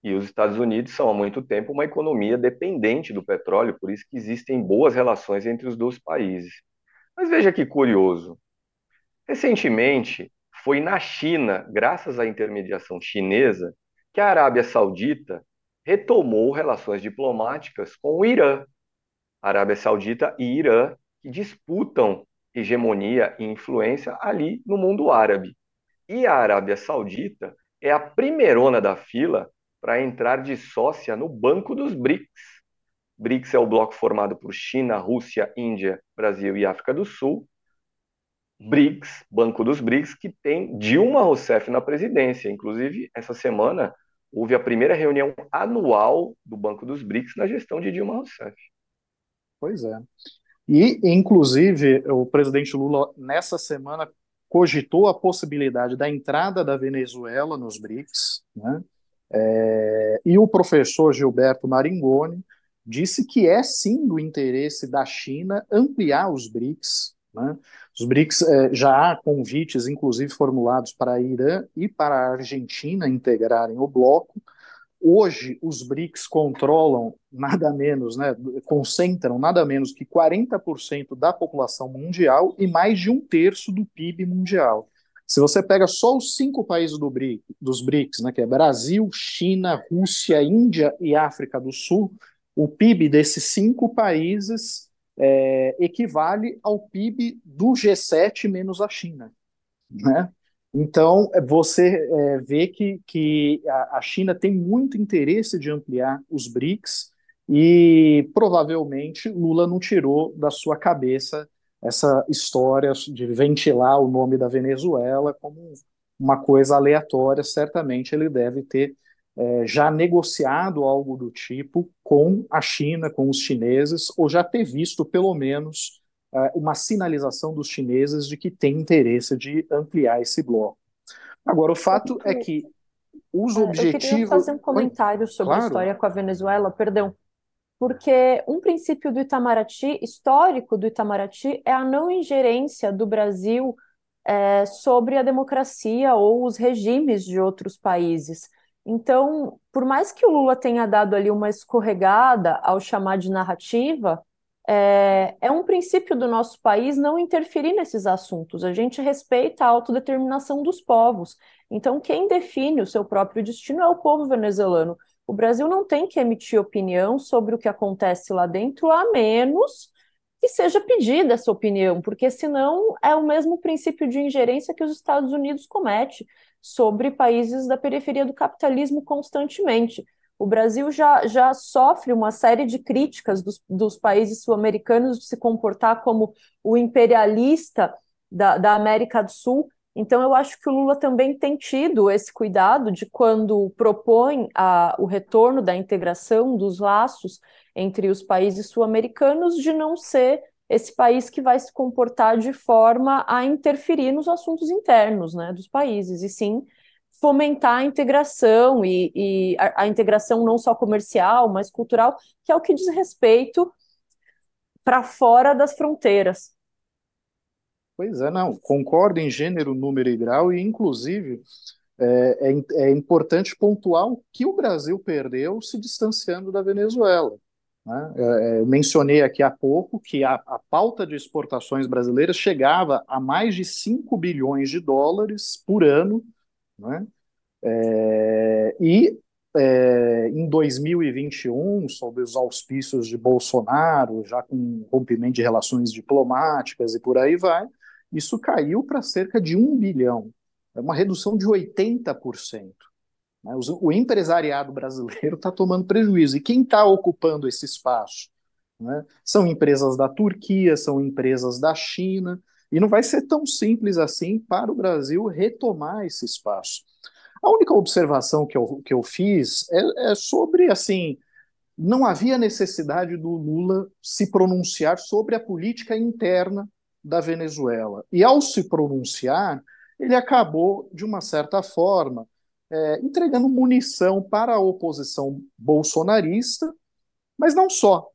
E os Estados Unidos são há muito tempo uma economia dependente do petróleo, por isso que existem boas relações entre os dois países. Mas veja que curioso. Recentemente, foi na China, graças à intermediação chinesa, que a Arábia Saudita retomou relações diplomáticas com o Irã. A Arábia Saudita e Irã que disputam hegemonia e influência ali no mundo árabe. E a Arábia Saudita é a primeirona da fila para entrar de sócia no Banco dos BRICS. BRICS é o bloco formado por China, Rússia, Índia, Brasil e África do Sul. BRICS, Banco dos BRICS, que tem Dilma Rousseff na presidência. Inclusive, essa semana houve a primeira reunião anual do Banco dos BRICS na gestão de Dilma Rousseff. Pois é. E, inclusive, o presidente Lula, nessa semana, cogitou a possibilidade da entrada da Venezuela nos BRICS, né? É, e o professor Gilberto Maringoni disse que é sim do interesse da China ampliar os BRICS. Né? Os BRICS é, já há convites, inclusive formulados para Irã e para a Argentina integrarem o bloco. Hoje, os BRICS controlam nada menos, né, concentram nada menos que 40% da população mundial e mais de um terço do PIB mundial. Se você pega só os cinco países do BRIC, dos BRICS, né, que é Brasil, China, Rússia, Índia e África do Sul, o PIB desses cinco países é, equivale ao PIB do G7 menos a China. Né? Então, você é, vê que, que a, China tem muito interesse de ampliar os BRICS e provavelmente Lula não tirou da sua cabeça essa história de ventilar o nome da Venezuela como uma coisa aleatória. Certamente ele deve ter é, já negociado algo do tipo com a China, com os chineses, ou já ter visto, pelo menos, é, uma sinalização dos chineses de que tem interesse de ampliar esse bloco. Agora, o fato é que os objetivos. Eu queria fazer um comentário sobre claro. a história com a Venezuela, perdão. Porque um princípio do Itamaraty, histórico do Itamaraty, é a não ingerência do Brasil é, sobre a democracia ou os regimes de outros países. Então, por mais que o Lula tenha dado ali uma escorregada ao chamar de narrativa, é, é, um princípio do nosso país não interferir nesses assuntos. A gente respeita a autodeterminação dos povos. Então, quem define o seu próprio destino é o povo venezuelano. O Brasil não tem que emitir opinião sobre o que acontece lá dentro, a menos que seja pedida essa opinião, porque senão é o mesmo princípio de ingerência que os Estados Unidos comete sobre países da periferia do capitalismo constantemente. O Brasil já, já sofre uma série de críticas dos, dos países sul-americanos de se comportar como o imperialista da, da América do Sul. Então, eu acho que o Lula também tem tido esse cuidado de, quando propõe a, o retorno da integração dos laços entre os países sul-americanos, de não ser esse país que vai se comportar de forma a interferir nos assuntos internos né, dos países, e sim fomentar a integração e, e a, a, integração não só comercial, mas cultural, que é o que diz respeito para fora das fronteiras. Pois é, não, concordo em gênero, número e grau, e inclusive é, é, é importante pontuar o que o Brasil perdeu se distanciando da Venezuela. Né? É, eu mencionei aqui há pouco que a, a, pauta de exportações brasileiras chegava a mais de 5 bilhões de dólares por ano, né? É, e é, em 2021, sob os auspícios de Bolsonaro, já com rompimento de relações diplomáticas e por aí vai, isso caiu para cerca de 1 bilhão, é uma redução de 80%. Né? O empresariado brasileiro está tomando prejuízo. E quem está ocupando esse espaço? Né? São empresas da Turquia, são empresas da China, e não vai ser tão simples assim para o Brasil retomar esse espaço. A única observação que eu, que eu fiz é, é sobre, assim, não havia necessidade do Lula se pronunciar sobre a política interna da Venezuela. E ao se pronunciar, ele acabou, de uma certa forma, é, entregando munição para a oposição bolsonarista, mas não só.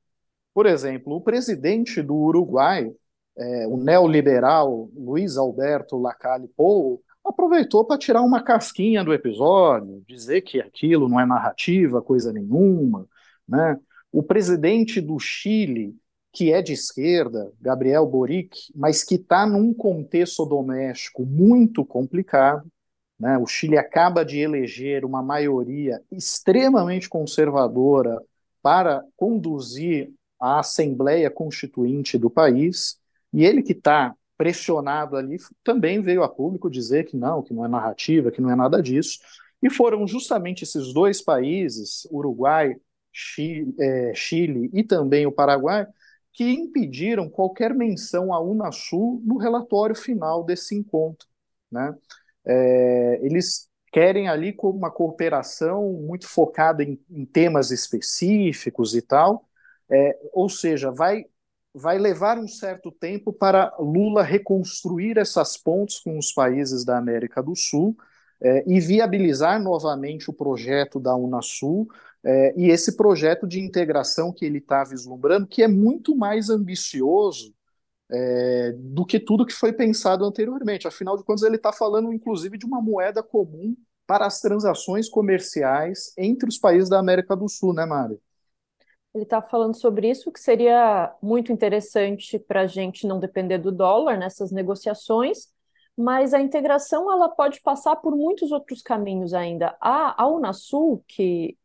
Por exemplo, o presidente do Uruguai, é, o neoliberal Luiz Alberto Lacalle Pou, aproveitou para tirar uma casquinha do episódio, dizer que aquilo não é narrativa, coisa nenhuma. Né? O presidente do Chile, que é de esquerda, Gabriel Boric, mas que está num contexto doméstico muito complicado, né? O Chile acaba de eleger uma maioria extremamente conservadora para conduzir a Assembleia Constituinte do país, e ele que está pressionado ali também veio a público dizer que não, que não é narrativa, que não é nada disso. E foram justamente esses dois países, Uruguai, Chile, é, Chile e também o Paraguai, que impediram qualquer menção à Unasul no relatório final desse encontro. Né? É, eles querem ali uma cooperação muito focada em, em temas específicos e tal, é, ou seja, vai vai levar um certo tempo para Lula reconstruir essas pontes com os países da América do Sul é, e viabilizar novamente o projeto da Unasul é, e esse projeto de integração que ele está vislumbrando, que é muito mais ambicioso é, do que tudo que foi pensado anteriormente. Afinal de contas, ele está falando, inclusive, de uma moeda comum para as transações comerciais entre os países da América do Sul, né, Mário? Ele está falando sobre isso, que seria muito interessante para a gente não depender do dólar nessas negociações, mas a integração ela pode passar por muitos outros caminhos ainda. A, a Unasul, que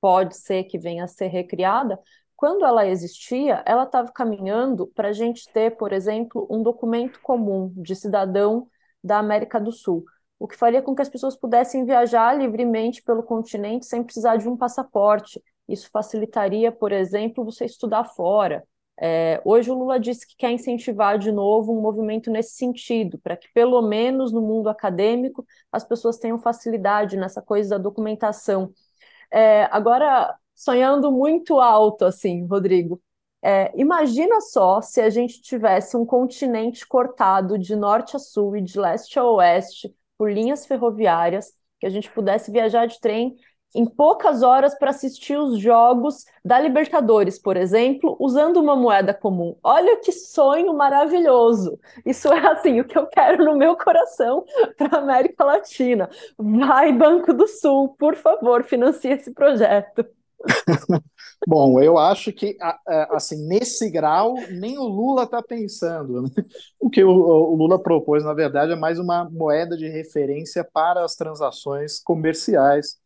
pode ser que venha a ser recriada, quando ela existia, ela estava caminhando para a gente ter, por exemplo, um documento comum de cidadão da América do Sul, o que faria com que as pessoas pudessem viajar livremente pelo continente sem precisar de um passaporte. Isso facilitaria, por exemplo, você estudar fora. É, hoje o Lula disse que quer incentivar de novo um movimento nesse sentido, para que pelo menos no mundo acadêmico as pessoas tenham facilidade nessa coisa da documentação. É, agora, sonhando muito alto, assim, Rodrigo. É, imagina só se a gente tivesse um continente cortado de norte a sul e de leste a oeste por linhas ferroviárias, que a gente pudesse viajar de trem em poucas horas para assistir os jogos da Libertadores, por exemplo, usando uma moeda comum. Olha que sonho maravilhoso! Isso é assim o que eu quero no meu coração para a América Latina. Vai, Banco do Sul, por favor, financie esse projeto. Bom, eu acho que assim nesse grau nem o Lula está pensando. Né? O que o, o, Lula propôs, na verdade, é mais uma moeda de referência para as transações comerciais.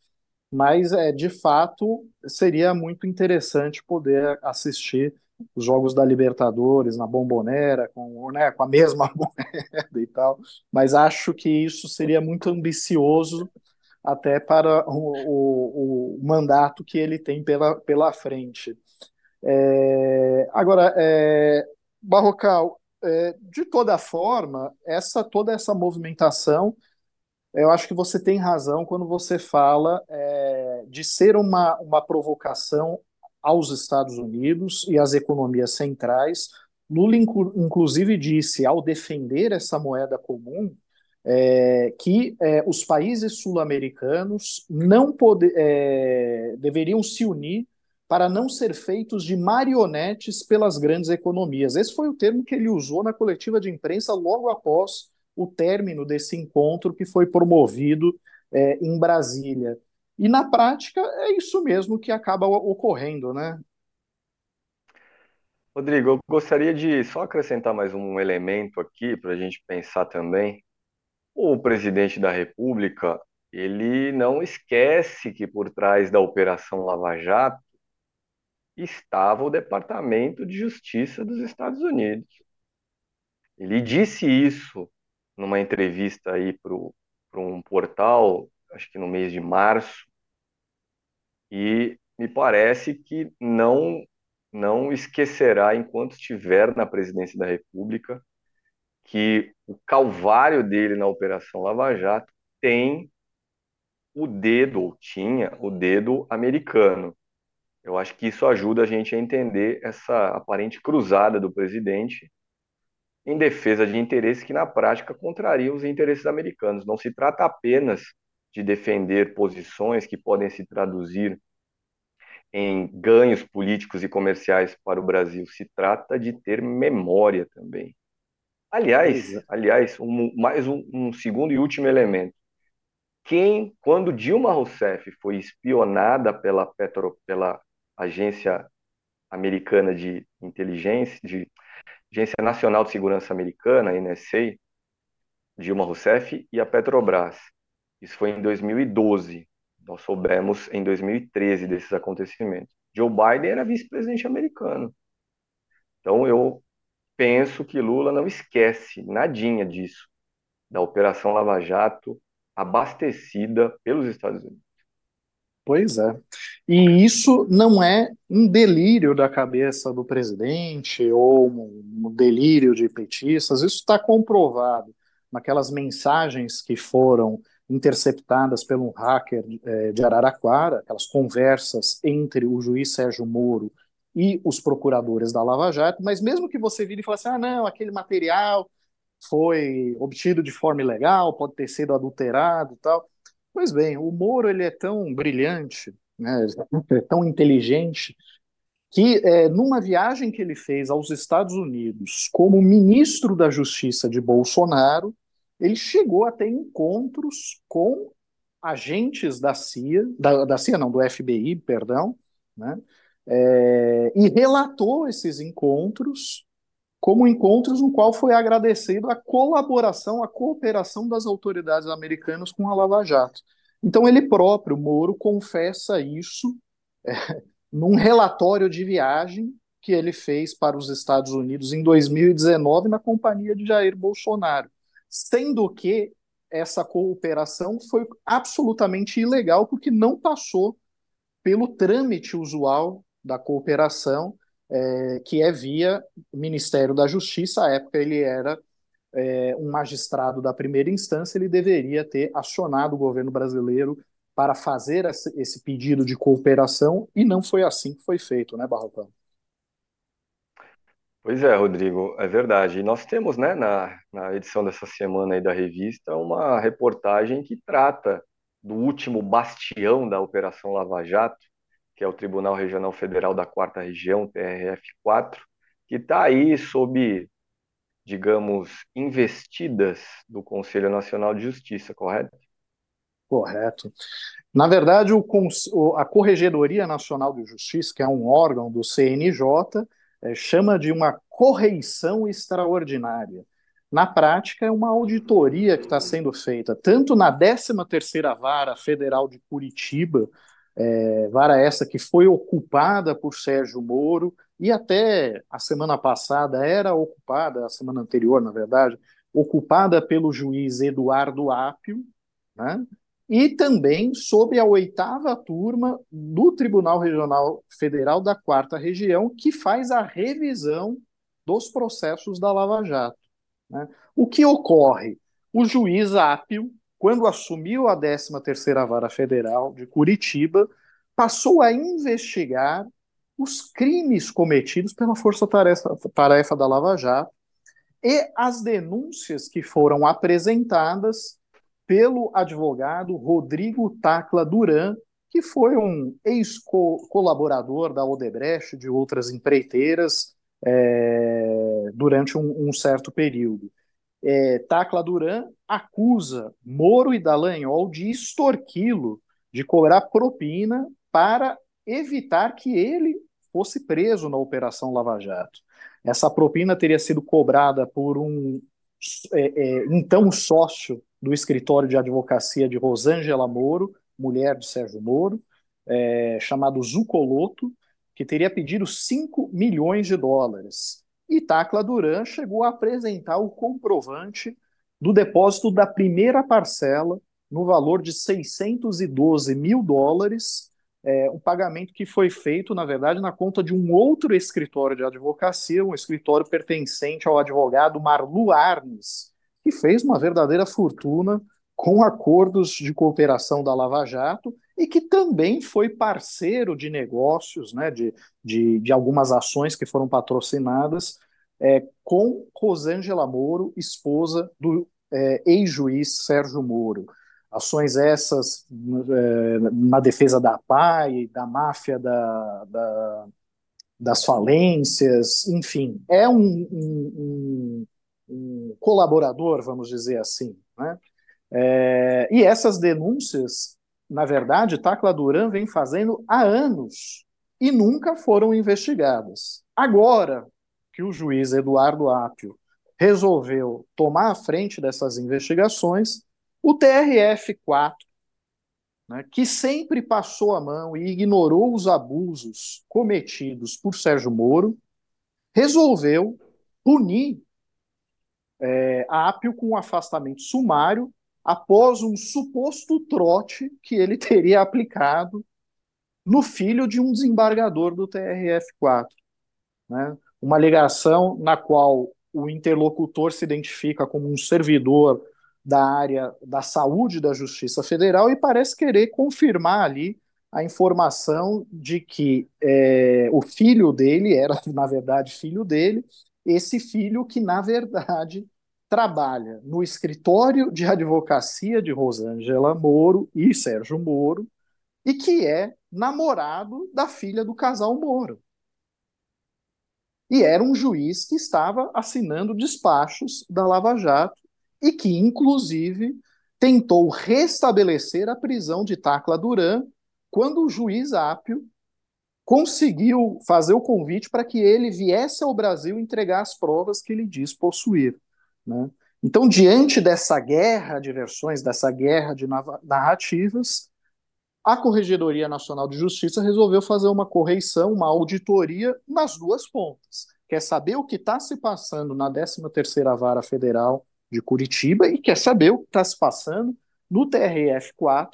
Mas é de fato seria muito interessante poder assistir os jogos da Libertadores na Bombonera com, né, com a mesma moeda e tal. Mas acho que isso seria muito ambicioso até para o, o, o mandato que ele tem pela, pela frente. É, agora, é, Barrocal, é, de toda forma, essa toda essa movimentação, eu acho que você tem razão quando você fala é, de ser uma, uma provocação aos Estados Unidos e às economias centrais. Lula, inclusive, disse, ao defender essa moeda comum, é, que é, os países sul-americanos não pode, é, deveriam se unir para não ser feitos de marionetes pelas grandes economias. Esse foi o termo que ele usou na coletiva de imprensa logo após o término desse encontro que foi promovido é, em Brasília. E na prática é isso mesmo que acaba ocorrendo, né? Rodrigo, eu gostaria de só acrescentar mais um elemento aqui para a gente pensar também o presidente da República, ele não esquece que por trás da Operação Lava Jato estava o Departamento de Justiça dos Estados Unidos. Ele disse isso numa entrevista aí para um portal, acho que no mês de março, e me parece que não não esquecerá enquanto estiver na presidência da República que o calvário dele na Operação Lava Jato tem o dedo, ou tinha o dedo americano. Eu acho que isso ajuda a gente a entender essa aparente cruzada do presidente em defesa de interesses que, na prática, contrariam os interesses americanos. Não se trata apenas de defender posições que podem se traduzir em ganhos políticos e comerciais para o Brasil, se trata de ter memória também. Aliás, é. aliás, um, mais um, um segundo e último elemento. Quem, quando Dilma Rousseff foi espionada pela Petro, pela agência americana de inteligência, de Agência Nacional de Segurança Americana, NSA, Dilma Rousseff e a Petrobras. Isso foi em 2012. Nós soubemos em 2013 desses acontecimentos. Joe Biden era vice-presidente americano. Então eu penso que Lula não esquece nadinha disso, da Operação Lava Jato abastecida pelos Estados Unidos. Pois é. E isso não é um delírio da cabeça do presidente ou um delírio de petistas, isso está comprovado naquelas mensagens que foram interceptadas pelo hacker é, de Araraquara, aquelas conversas entre o juiz Sérgio Moro e os procuradores da Lava Jato, mas mesmo que você vire e fale assim, ah, não, aquele material foi obtido de forma ilegal, pode ter sido adulterado e tal. Pois bem, o Moro ele é tão brilhante, né, é tão inteligente, que é, numa viagem que ele fez aos Estados Unidos como ministro da Justiça de Bolsonaro, ele chegou a ter encontros com agentes da CIA, da, da CIA não, do FBI, perdão, né, é, e relatou esses encontros como encontros no qual foi agradecido a colaboração, a cooperação das autoridades americanas com a Lava Jato. Então ele próprio, Moro, confessa isso é, num relatório de viagem que ele fez para os Estados Unidos em 2019 na companhia de Jair Bolsonaro, sendo que essa cooperação foi absolutamente ilegal porque não passou pelo trâmite usual da cooperação, é, que é via Ministério da Justiça. À época ele era é, um magistrado da primeira instância, ele deveria ter acionado o governo brasileiro para fazer esse pedido de cooperação, e não foi assim que foi feito, né, Barrocão? Pois é, Rodrigo, é verdade. E nós temos, né, na, na edição dessa semana aí da revista, uma reportagem que trata do último bastião da Operação Lava Jato, que é o Tribunal Regional Federal da Quarta Região, TRF4, que está aí sob, digamos, investidas do Conselho Nacional de Justiça, correto? Correto. Na verdade, o, a Corregedoria Nacional de Justiça, que é um órgão do CNJ, é, chama de uma correição extraordinária. Na prática, é uma auditoria que está sendo feita tanto na 13ª Vara Federal de Curitiba, é, vara essa que foi ocupada por Sérgio Moro e até a semana passada era ocupada, a semana anterior, na verdade, ocupada pelo juiz Eduardo Apio, né? e também sobre a oitava turma do Tribunal Regional Federal da Quarta Região, que faz a revisão dos processos da Lava Jato. Né? O que ocorre? O juiz Apio, quando assumiu a 13ª Vara Federal de Curitiba, passou a investigar os crimes cometidos pela Força Tarefa, tarefa da Lava Jato e as denúncias que foram apresentadas pelo advogado Rodrigo Tacla Duran, que foi um ex-colaborador da Odebrecht, de outras empreiteiras, é, durante um, um, certo período. É, Tacla Duran acusa Moro e Dallagnol de extorquilo, de cobrar propina para evitar que ele fosse preso na Operação Lava Jato. Essa propina teria sido cobrada por um é, é, então sócio do escritório de advocacia de Rosângela Moro, mulher de Sérgio Moro, é, chamado Zucoloto, que teria pedido 5 milhões de dólares. E Tacla Duran chegou a apresentar o comprovante do depósito da primeira parcela no valor de 612 mil dólares, é, um pagamento que foi feito, na verdade, na conta de um outro escritório de advocacia, um escritório pertencente ao advogado Marlu Arnes, que fez uma verdadeira fortuna com acordos de cooperação da Lava Jato e que também foi parceiro de negócios, né, de, de, de algumas ações que foram patrocinadas é, com Rosângela Moro, esposa do é, ex-juiz Sérgio Moro. Ações essas é, na defesa da PAI, da máfia da, da, das falências, enfim. É um, um, um um colaborador, vamos dizer assim. Né? É, e essas denúncias, na verdade, Tacla Duran vem fazendo há anos e nunca foram investigadas. Agora que o juiz Eduardo Apio resolveu tomar a frente dessas investigações, o TRF-4, né, que sempre passou a mão e ignorou os abusos cometidos por Sérgio Moro, resolveu punir é, Apio com um afastamento sumário após um suposto trote que ele teria aplicado no filho de um desembargador do TRF-4. Né? Uma alegação na qual o interlocutor se identifica como um servidor da área da saúde da Justiça Federal e parece querer confirmar ali a informação de que é, o filho dele era, na verdade, filho dele, esse filho que, na verdade, trabalha no escritório de advocacia de Rosângela Moro e Sérgio Moro, e que é namorado da filha do casal Moro. E era um juiz que estava assinando despachos da Lava Jato e que, inclusive, tentou restabelecer a prisão de Tacla Duran quando o juiz Ápio conseguiu fazer o convite para que ele viesse ao Brasil entregar as provas que ele diz possuir. Né? Então, diante dessa guerra de versões, dessa guerra de narrativas, a Corregedoria Nacional de Justiça resolveu fazer uma correição, uma auditoria nas duas pontas. Quer saber o que está se passando na 13ª Vara Federal de Curitiba e quer saber o que está se passando no TRF4,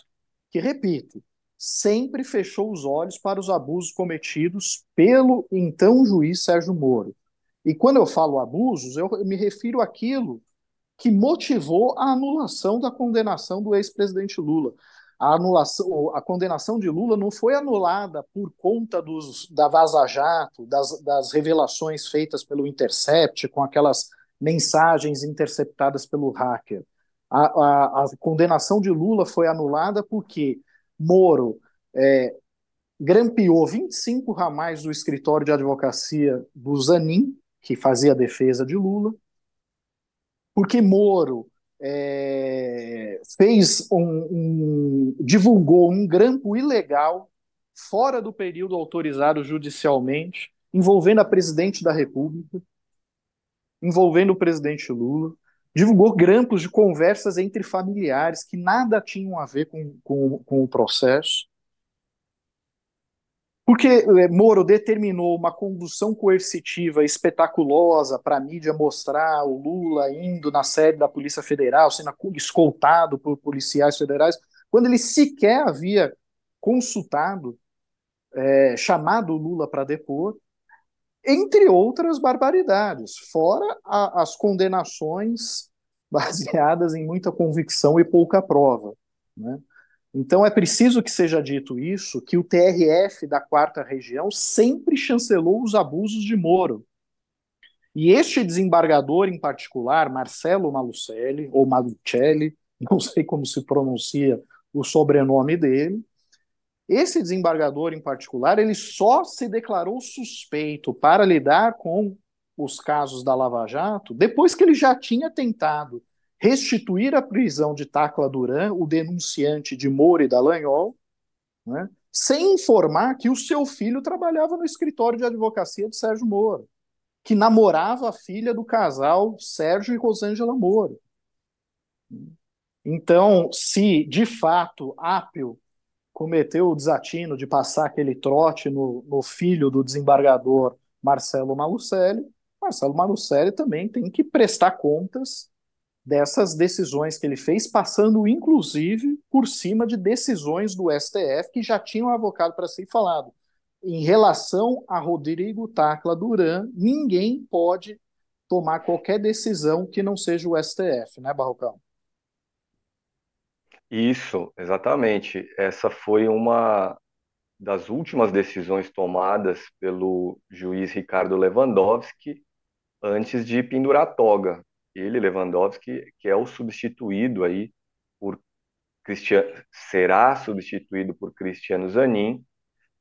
que, repito, sempre fechou os olhos para os abusos cometidos pelo então juiz Sérgio Moro. E quando eu falo abusos, eu me refiro àquilo que motivou a anulação da condenação do ex-presidente Lula. A anulação, a condenação de Lula não foi anulada por conta dos, da Vaza Jato, das, das revelações feitas pelo Intercept, com aquelas mensagens interceptadas pelo hacker. A, a, a condenação de Lula foi anulada porque Moro é, grampeou 25 ramais do escritório de advocacia do Zanin, que fazia a defesa de Lula, porque Moro é, fez um, um, divulgou um grampo ilegal fora do período autorizado judicialmente, envolvendo a presidente da República, envolvendo o presidente Lula, divulgou grampos de conversas entre familiares que nada tinham a ver com, com, com o processo. Porque é, Moro determinou uma condução coercitiva espetaculosa para a mídia mostrar o Lula indo na sede da Polícia Federal, sendo escoltado por policiais federais, quando ele sequer havia consultado, é, chamado o Lula para depor, entre outras barbaridades, fora a, as condenações baseadas em muita convicção e pouca prova. Né? Então é preciso que seja dito isso, que o TRF da quarta região sempre chancelou os abusos de Moro. E este desembargador em particular, Marcelo Malucelli, ou Malucelli, não sei como se pronuncia o sobrenome dele, esse desembargador em particular, ele só se declarou suspeito para lidar com os casos da Lava Jato depois que ele já tinha tentado restituir a prisão de Tacla Duran, o denunciante de Moro e Dallagnol, né, sem informar que o seu filho trabalhava no escritório de advocacia de Sérgio Moro, que namorava a filha do casal Sérgio e Rosângela Moro. Então, se de fato Apio cometeu o desatino de passar aquele trote no, no filho do desembargador Marcelo Malucelli, Marcelo Malucelli também tem que prestar contas dessas decisões que ele fez, passando inclusive por cima de decisões do STF que já tinham avocado para si falado. Em relação a Rodrigo Tacla Duran, ninguém pode tomar qualquer decisão que não seja o STF, né, Barrocão? Isso, exatamente. Essa foi uma das últimas decisões tomadas pelo juiz Ricardo Lewandowski antes de pendurar a toga ele, Lewandowski, que é o substituído aí por Cristiano, será substituído por Cristiano Zanin,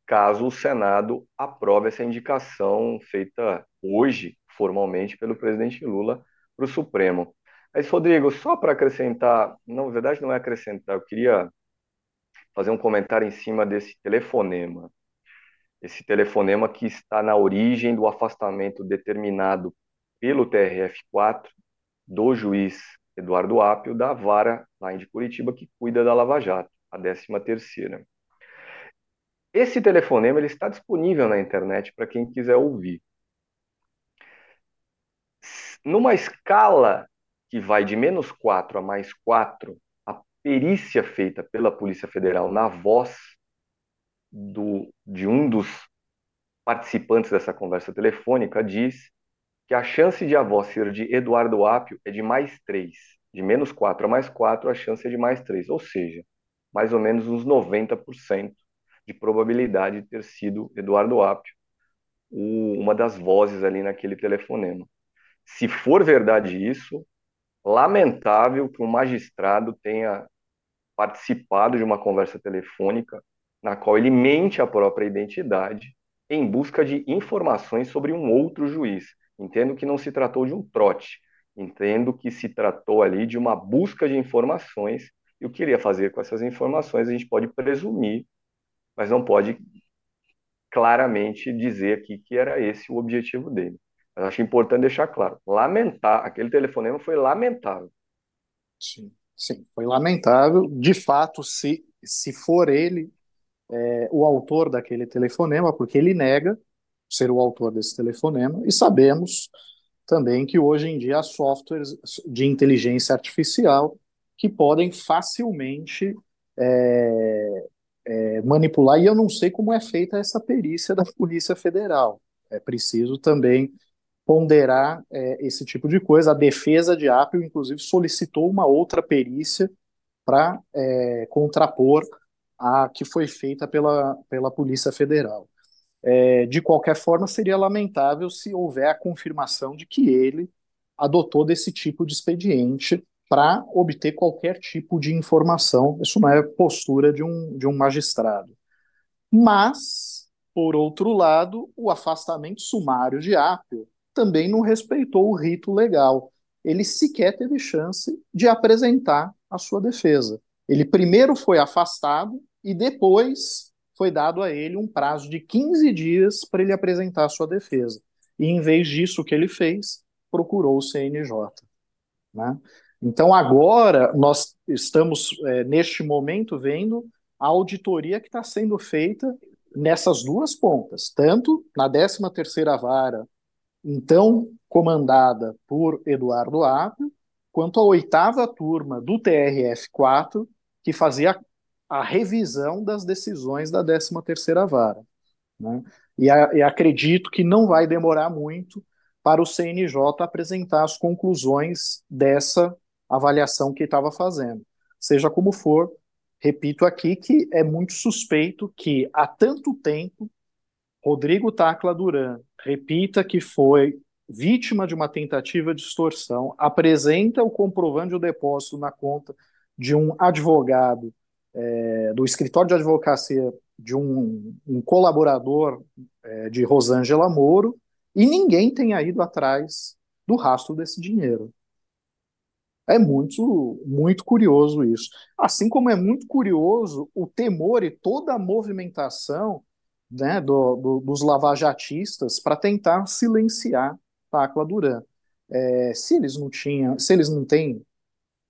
caso o Senado aprove essa indicação feita hoje, formalmente, pelo presidente Lula para o Supremo. Mas, Rodrigo, só para acrescentar, não, na verdade não é acrescentar, eu queria fazer um comentário em cima desse telefonema. Esse telefonema que está na origem do afastamento determinado pelo TRF4 do juiz Eduardo Apio, da vara lá de Curitiba, que cuida da Lava Jato, a 13 terceira. Esse telefonema ele está disponível na internet para quem quiser ouvir. Numa escala que vai de menos 4 a mais 4, a perícia feita pela Polícia Federal na voz do, de um dos participantes dessa conversa telefônica diz que a chance de a voz ser de Eduardo Apio é de mais 3. De menos 4 a mais 4, a chance é de mais 3. Ou seja, mais ou menos uns 90% de de probabilidade de ter sido Eduardo Apio, o, uma das vozes ali naquele telefonema. Se for verdade isso, lamentável que um magistrado tenha participado de uma conversa telefônica na qual ele mente a própria identidade em busca de informações sobre um outro juiz. Entendo que não se tratou de um trote, entendo que se tratou ali de uma busca de informações e o que ele ia fazer com essas informações a gente pode presumir, mas não pode claramente dizer aqui que era esse o objetivo dele. Mas acho importante deixar claro, lamentar, aquele telefonema foi lamentável. Sim, sim, foi lamentável. De fato, se, se for ele é, o autor daquele telefonema, porque ele nega ser o autor desse telefonema, e sabemos também que hoje em dia há softwares de inteligência artificial que podem facilmente é, é, manipular, e eu não sei como é feita essa perícia da Polícia Federal. É preciso também ponderar é, esse tipo de coisa. A defesa de Apple, inclusive, solicitou uma outra perícia para é, contrapor a que foi feita pela, pela Polícia Federal. É, de qualquer forma, seria lamentável se houver a confirmação de que ele adotou desse tipo de expediente para obter qualquer tipo de informação. Isso não é postura de um, de um magistrado. Mas, por outro lado, o afastamento sumário de Apple também não respeitou o rito legal. Ele sequer teve chance de apresentar a sua defesa. Ele primeiro foi afastado e depois foi dado a ele um prazo de 15 dias para ele apresentar sua defesa. E em vez disso, o que ele fez? Procurou o CNJ. Né? Então, agora, nós estamos, é, neste momento, vendo a auditoria que está sendo feita nessas duas pontas, tanto na 13ª Vara, então comandada por Eduardo Apio, quanto a oitava turma do TRF-4, que fazia a revisão das decisões da 13ª Vara. Né? E, a, e acredito que não vai demorar muito para o CNJ apresentar as conclusões dessa avaliação que estava fazendo. Seja como for, repito aqui que é muito suspeito que há tanto tempo Rodrigo Tacla Duran repita que foi vítima de uma tentativa de extorsão, apresenta o comprovante de depósito na conta de um advogado é, do escritório de advocacia de um, um colaborador é, de Rosângela Moro e ninguém tenha ido atrás do rastro desse dinheiro. É muito, muito curioso isso. Assim como é muito curioso o temor e toda a movimentação né, do, do, dos lavajatistas para tentar silenciar Tacla Duran. É, se eles não tinham, se eles não têm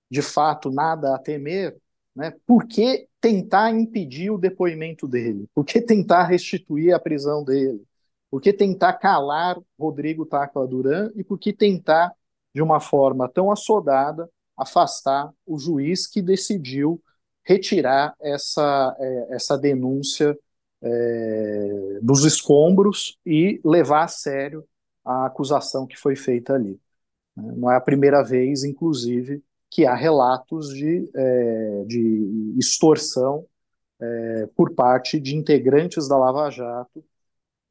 de fato nada a temer, né? Por que tentar impedir o depoimento dele? Por que tentar restituir a prisão dele? Por que tentar calar Rodrigo Tacla Duran? E por que tentar, de uma forma tão assodada, afastar o juiz que decidiu retirar essa, é, essa denúncia é, dos escombros e levar a sério a acusação que foi feita ali. Não é a primeira vez, inclusive, que há relatos de, é, de extorsão é, por parte de integrantes da Lava Jato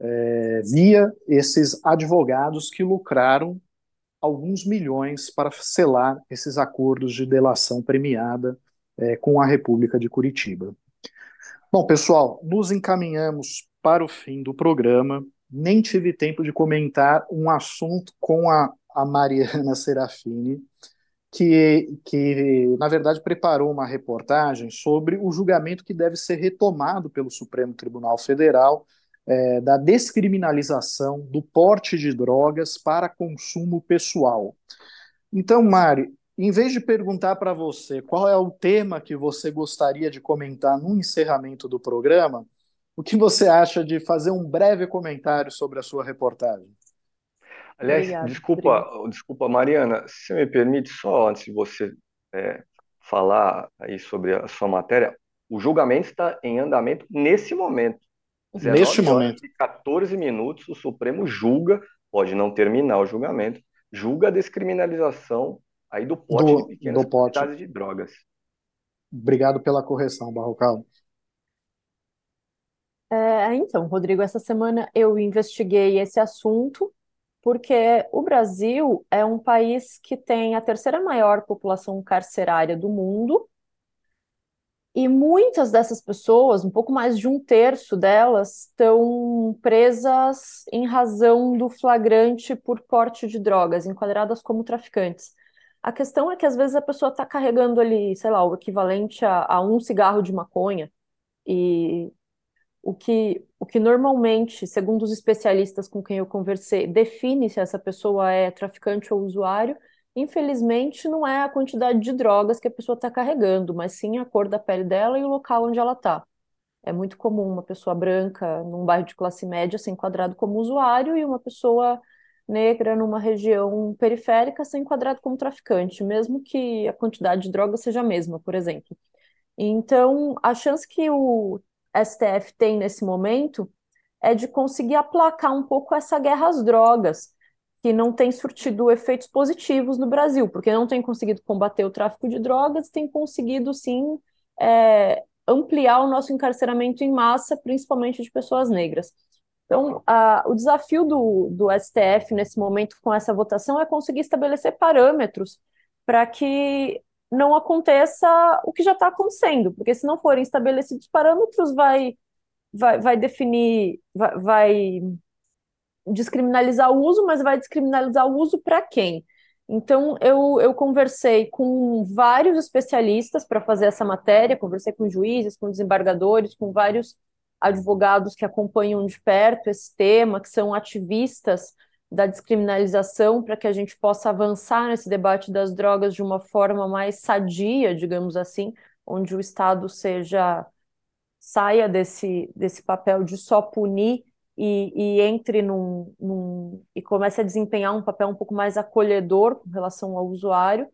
é, via esses advogados que lucraram alguns milhões para selar esses acordos de delação premiada é, com a República de Curitiba. Bom, pessoal, nos encaminhamos para o fim do programa. Nem tive tempo de comentar um assunto com a, a Mariana Serafini, que, que, na verdade, preparou uma reportagem sobre o julgamento que deve ser retomado pelo Supremo Tribunal Federal é, da descriminalização do porte de drogas para consumo pessoal. Então, Mari, em vez de perguntar para você qual é o tema que você gostaria de comentar no encerramento do programa, o que você acha de fazer um breve comentário sobre a sua reportagem? Aliás, Obrigada, desculpa, desculpa, Mariana, se me permite, só antes de você é, falar aí sobre a sua matéria, o julgamento está em andamento nesse momento. Neste momento. De 14 minutos, o Supremo julga, pode não terminar o julgamento, julga a descriminalização aí do pote do, de pequenas quantidades de drogas. Obrigado pela correção, Barrocal. É, então, Rodrigo, essa semana eu investiguei esse assunto porque o Brasil é um país que tem a terceira maior população carcerária do mundo e muitas dessas pessoas, um pouco mais de um terço delas, estão presas em razão do flagrante por porte de drogas, enquadradas como traficantes. A questão é que às vezes a pessoa está carregando ali, sei lá, o equivalente a, a um cigarro de maconha, e o que, o que normalmente, segundo os especialistas com quem eu conversei, define se essa pessoa é traficante ou usuário, infelizmente não é a quantidade de drogas que a pessoa está carregando, mas sim a cor da pele dela e o local onde ela está. É muito comum uma pessoa branca num bairro de classe média ser enquadrado como usuário e uma pessoa negra numa região periférica ser enquadrado como traficante, mesmo que a quantidade de drogas seja a mesma, por exemplo. Então, a chance que o STF tem nesse momento é de conseguir aplacar um pouco essa guerra às drogas, que não tem surtido efeitos positivos no Brasil, porque não tem conseguido combater o tráfico de drogas, tem conseguido sim é, ampliar o nosso encarceramento em massa, principalmente de pessoas negras. Então, a, o desafio do, do STF nesse momento com essa votação é conseguir estabelecer parâmetros para que não aconteça o que já está acontecendo, porque se não forem estabelecidos parâmetros, vai, vai, vai definir, vai, vai descriminalizar o uso, mas vai descriminalizar o uso para quem? Então, eu, eu conversei com vários especialistas para fazer essa matéria, conversei com juízes, com desembargadores, com vários advogados que acompanham de perto esse tema, que são ativistas da descriminalização para que a gente possa avançar nesse debate das drogas de uma forma mais sadia, digamos assim, onde o Estado seja saia desse, desse papel de só punir e, e entre num, num, e comece a desempenhar um papel um pouco mais acolhedor com relação ao usuário.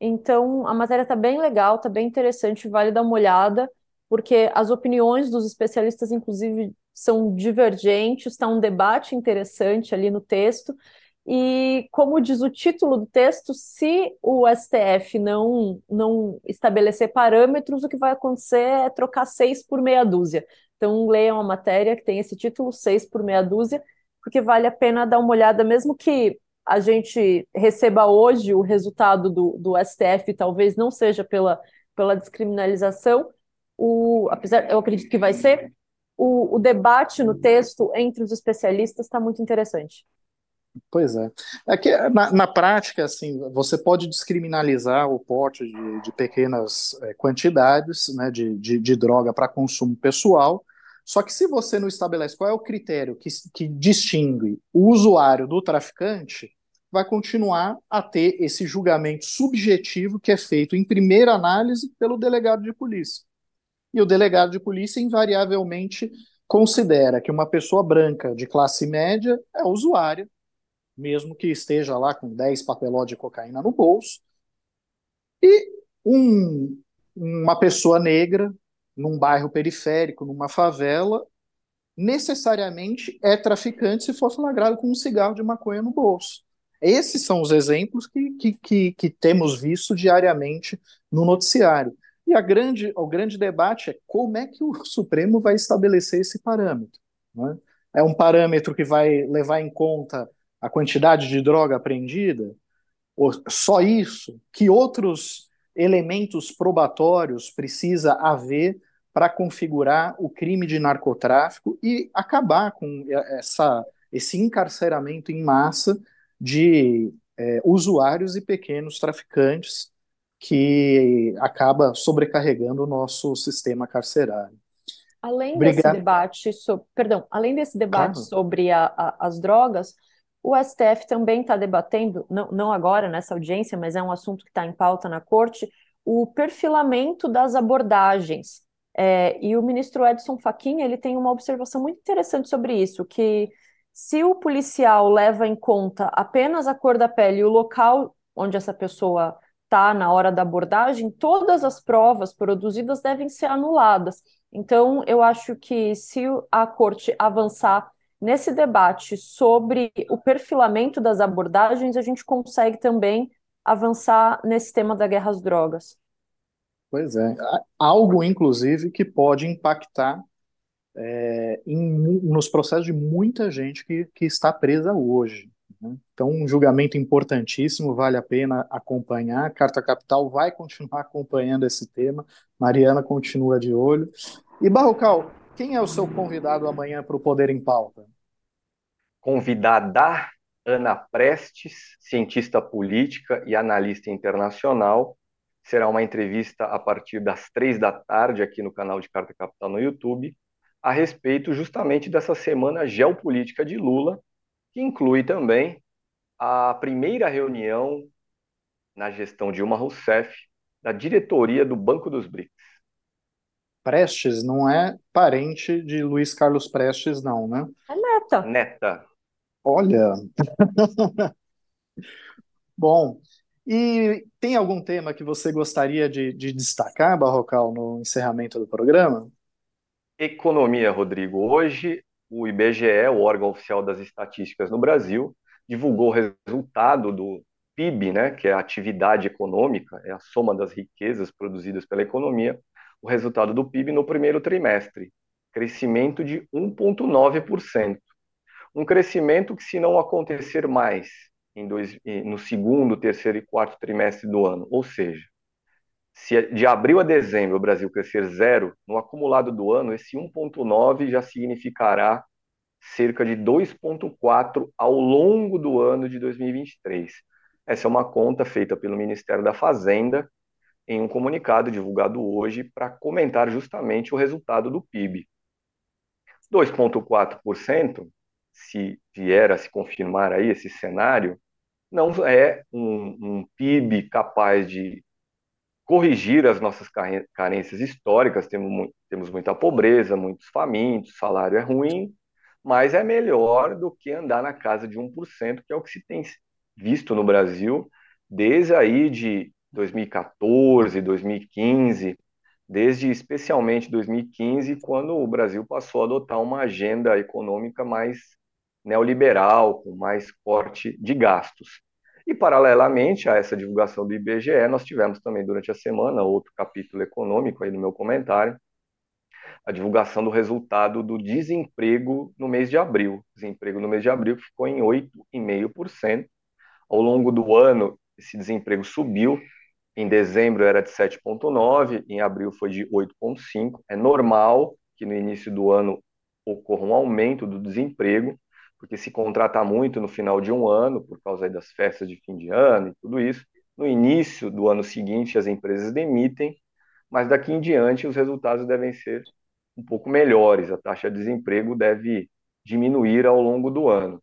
Então, a matéria está bem legal, está bem interessante, vale dar uma olhada, porque as opiniões dos especialistas, inclusive, são divergentes, está um debate interessante ali no texto. E, como diz o título do texto, se o STF não, não estabelecer parâmetros, o que vai acontecer é trocar seis por meia dúzia. Então, leiam a matéria que tem esse título, seis por meia dúzia, porque vale a pena dar uma olhada, mesmo que a gente receba hoje o resultado do, do STF, talvez não seja pela, pela descriminalização, o, apesar, eu acredito que vai ser, o, o debate no texto entre os especialistas está muito interessante. Pois é. é que, na, na, prática, assim, você pode descriminalizar o porte de, de pequenas é, quantidades né, de, de, de droga para consumo pessoal, só que se você não estabelece qual é o critério que, que distingue o usuário do traficante, vai continuar a ter esse julgamento subjetivo que é feito em primeira análise pelo delegado de polícia e o delegado de polícia invariavelmente considera que uma pessoa branca de classe média é usuária, mesmo que esteja lá com 10 papeló de cocaína no bolso, e um, uma pessoa negra num bairro periférico, numa favela, necessariamente é traficante se for flagrado com um cigarro de maconha no bolso. Esses são os exemplos que, que, que, que temos visto diariamente no noticiário. E a grande, o grande debate é como é que o Supremo vai estabelecer esse parâmetro. Né? É um parâmetro que vai levar em conta a quantidade de droga apreendida? Ou só isso? Que outros elementos probatórios precisa haver para configurar o crime de narcotráfico e acabar com essa, esse encarceramento em massa de é, usuários e pequenos traficantes que acaba sobrecarregando o nosso sistema carcerário. Além Obrigado. desse debate, sobre, perdão, além desse debate claro. sobre a, a, as drogas, o STF também está debatendo, não, não agora nessa audiência, mas é um assunto que está em pauta na corte, o perfilamento das abordagens. É, e o ministro Edson Fachin ele tem uma observação muito interessante sobre isso, que se o policial leva em conta apenas a cor da pele e o local onde essa pessoa está na hora da abordagem, todas as provas produzidas devem ser anuladas. Então, eu acho que se a corte avançar nesse debate sobre o perfilamento das abordagens, a gente consegue também avançar nesse tema da guerra às drogas. Pois é, algo inclusive que pode impactar é, em, nos processos de muita gente que, que está presa hoje. Né? Então, um julgamento importantíssimo, vale a pena acompanhar. Carta Capital vai continuar acompanhando esse tema. Mariana continua de olho. E Barrocal, quem é o seu convidado amanhã para o Poder em Pauta? Convidada Ana Prestes, cientista política e analista internacional. Será uma entrevista a partir das três da tarde aqui no canal de Carta Capital no YouTube, a respeito justamente dessa semana geopolítica de Lula, que inclui também a primeira reunião na gestão de Dilma Rousseff da diretoria do Banco dos BRICS. Prestes não é parente de Luiz Carlos Prestes, não, né? É neta. Neta. Olha. Bom, e tem algum tema que você gostaria de, de destacar, Barrocal, no encerramento do programa? Economia, Rodrigo. Hoje, o IBGE, o órgão oficial das estatísticas no Brasil, divulgou o resultado do PIB, né, que é a atividade econômica, é a soma das riquezas produzidas pela economia, o resultado do PIB no primeiro trimestre, crescimento de 1,9%. Um crescimento que, se não acontecer mais em dois, no segundo, terceiro e quarto trimestre do ano, ou seja, se de abril a dezembro o Brasil crescer zero, no acumulado do ano, esse 1,9 já significará cerca de 2,4 ao longo do ano de 2023. Essa é uma conta feita pelo Ministério da Fazenda em um comunicado divulgado hoje para comentar justamente o resultado do PIB. 2,4%, se vier a se confirmar aí esse cenário, não é um, um PIB capaz de corrigir as nossas carências históricas. Temos, temos muita pobreza, muitos famintos, salário é ruim, mas é melhor do que andar na casa de 1%, que é o que se tem visto no Brasil desde aí de 2014, 2015, desde especialmente 2015, quando o Brasil passou a adotar uma agenda econômica mais neoliberal, com mais corte de gastos. E, paralelamente a essa divulgação do IBGE, nós tivemos também durante a semana outro capítulo econômico aí no meu comentário, a divulgação do resultado do desemprego no mês de abril. Desemprego no mês de abril ficou em 8,5%. Ao longo do ano, esse desemprego subiu. Em dezembro era de 7,9%, em abril foi de 8,5%. É normal que no início do ano ocorra um aumento do desemprego, porque se contrata muito no final de um ano, por causa das festas de fim de ano e tudo isso. No início do ano seguinte, as empresas demitem, mas daqui em diante os resultados devem ser um pouco melhores. A taxa de desemprego deve diminuir ao longo do ano.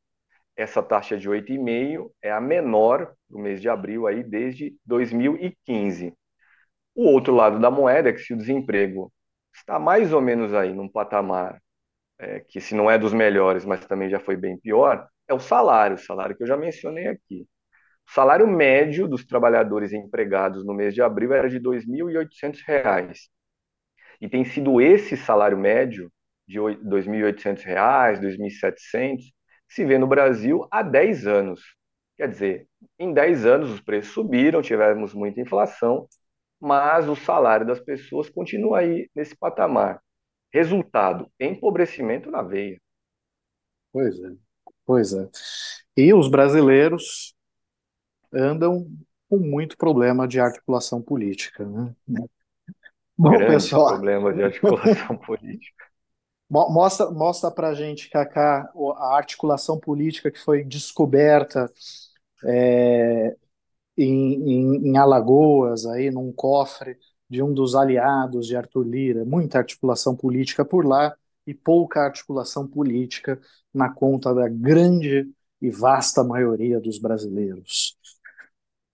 Essa taxa de 8,5 é a menor do mês de abril aí desde 2015. O outro lado da moeda é que se o desemprego está mais ou menos aí num patamar é, que se não é dos melhores, mas também já foi bem pior, é o salário, o salário que eu já mencionei aqui. O salário médio dos trabalhadores empregados no mês de abril era de R$ 2.800. E tem sido esse salário médio de R$ 2.800, R$ 2.700, que se vê no Brasil há 10 anos. Quer dizer, em 10 anos os preços subiram, tivemos muita inflação, mas o salário das pessoas continua aí nesse patamar. Resultado: empobrecimento na veia. Pois é, pois é. E os brasileiros andam com muito problema de articulação política, né? Bom, Grande pessoal, problema de articulação política. Mostra, mostra para gente, Cacá, a articulação política que foi descoberta é, em, em, em Alagoas, aí num cofre de um dos aliados de Arthur Lira, muita articulação política por lá e pouca articulação política na conta da grande e vasta maioria dos brasileiros.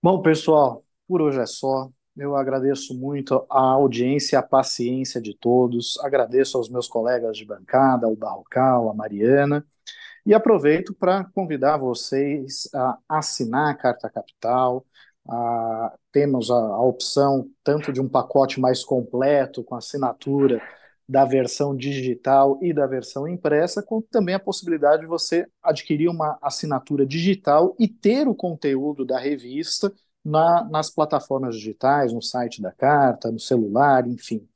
Bom, pessoal, por hoje é só. Eu agradeço muito a audiência, a paciência de todos. Agradeço aos meus colegas de bancada, ao Barrocal, a Mariana. E aproveito para convidar vocês a assinar a Carta Capital, a, temos a, a, opção tanto de um pacote mais completo, com assinatura da versão digital e da versão impressa, como também a possibilidade de você adquirir uma assinatura digital e ter o conteúdo da revista na, nas plataformas digitais, no site da Carta, no celular, enfim.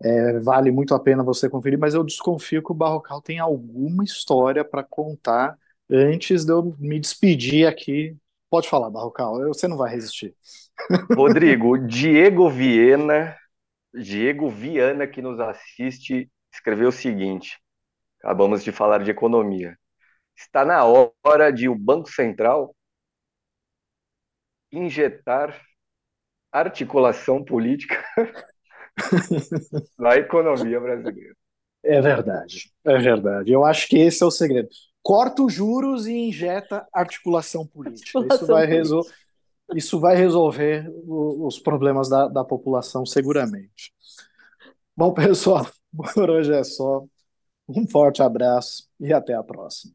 É, vale muito a pena você conferir, mas eu desconfio que o Barrocal tem alguma história para contar antes de eu me despedir aqui. Pode falar, Barrocal, você não vai resistir. Rodrigo, Diego Viena, Diego Viana, que nos assiste, escreveu o seguinte: acabamos de falar de economia. Está na hora de o Banco Central injetar articulação política na economia brasileira. É verdade, é verdade. Eu acho que esse é o segredo. Corta os juros e injeta articulação política. Articulação isso, vai resol... isso vai resolver os problemas da, da população, seguramente. Bom, pessoal, por hoje é só. Um forte abraço e até a próxima.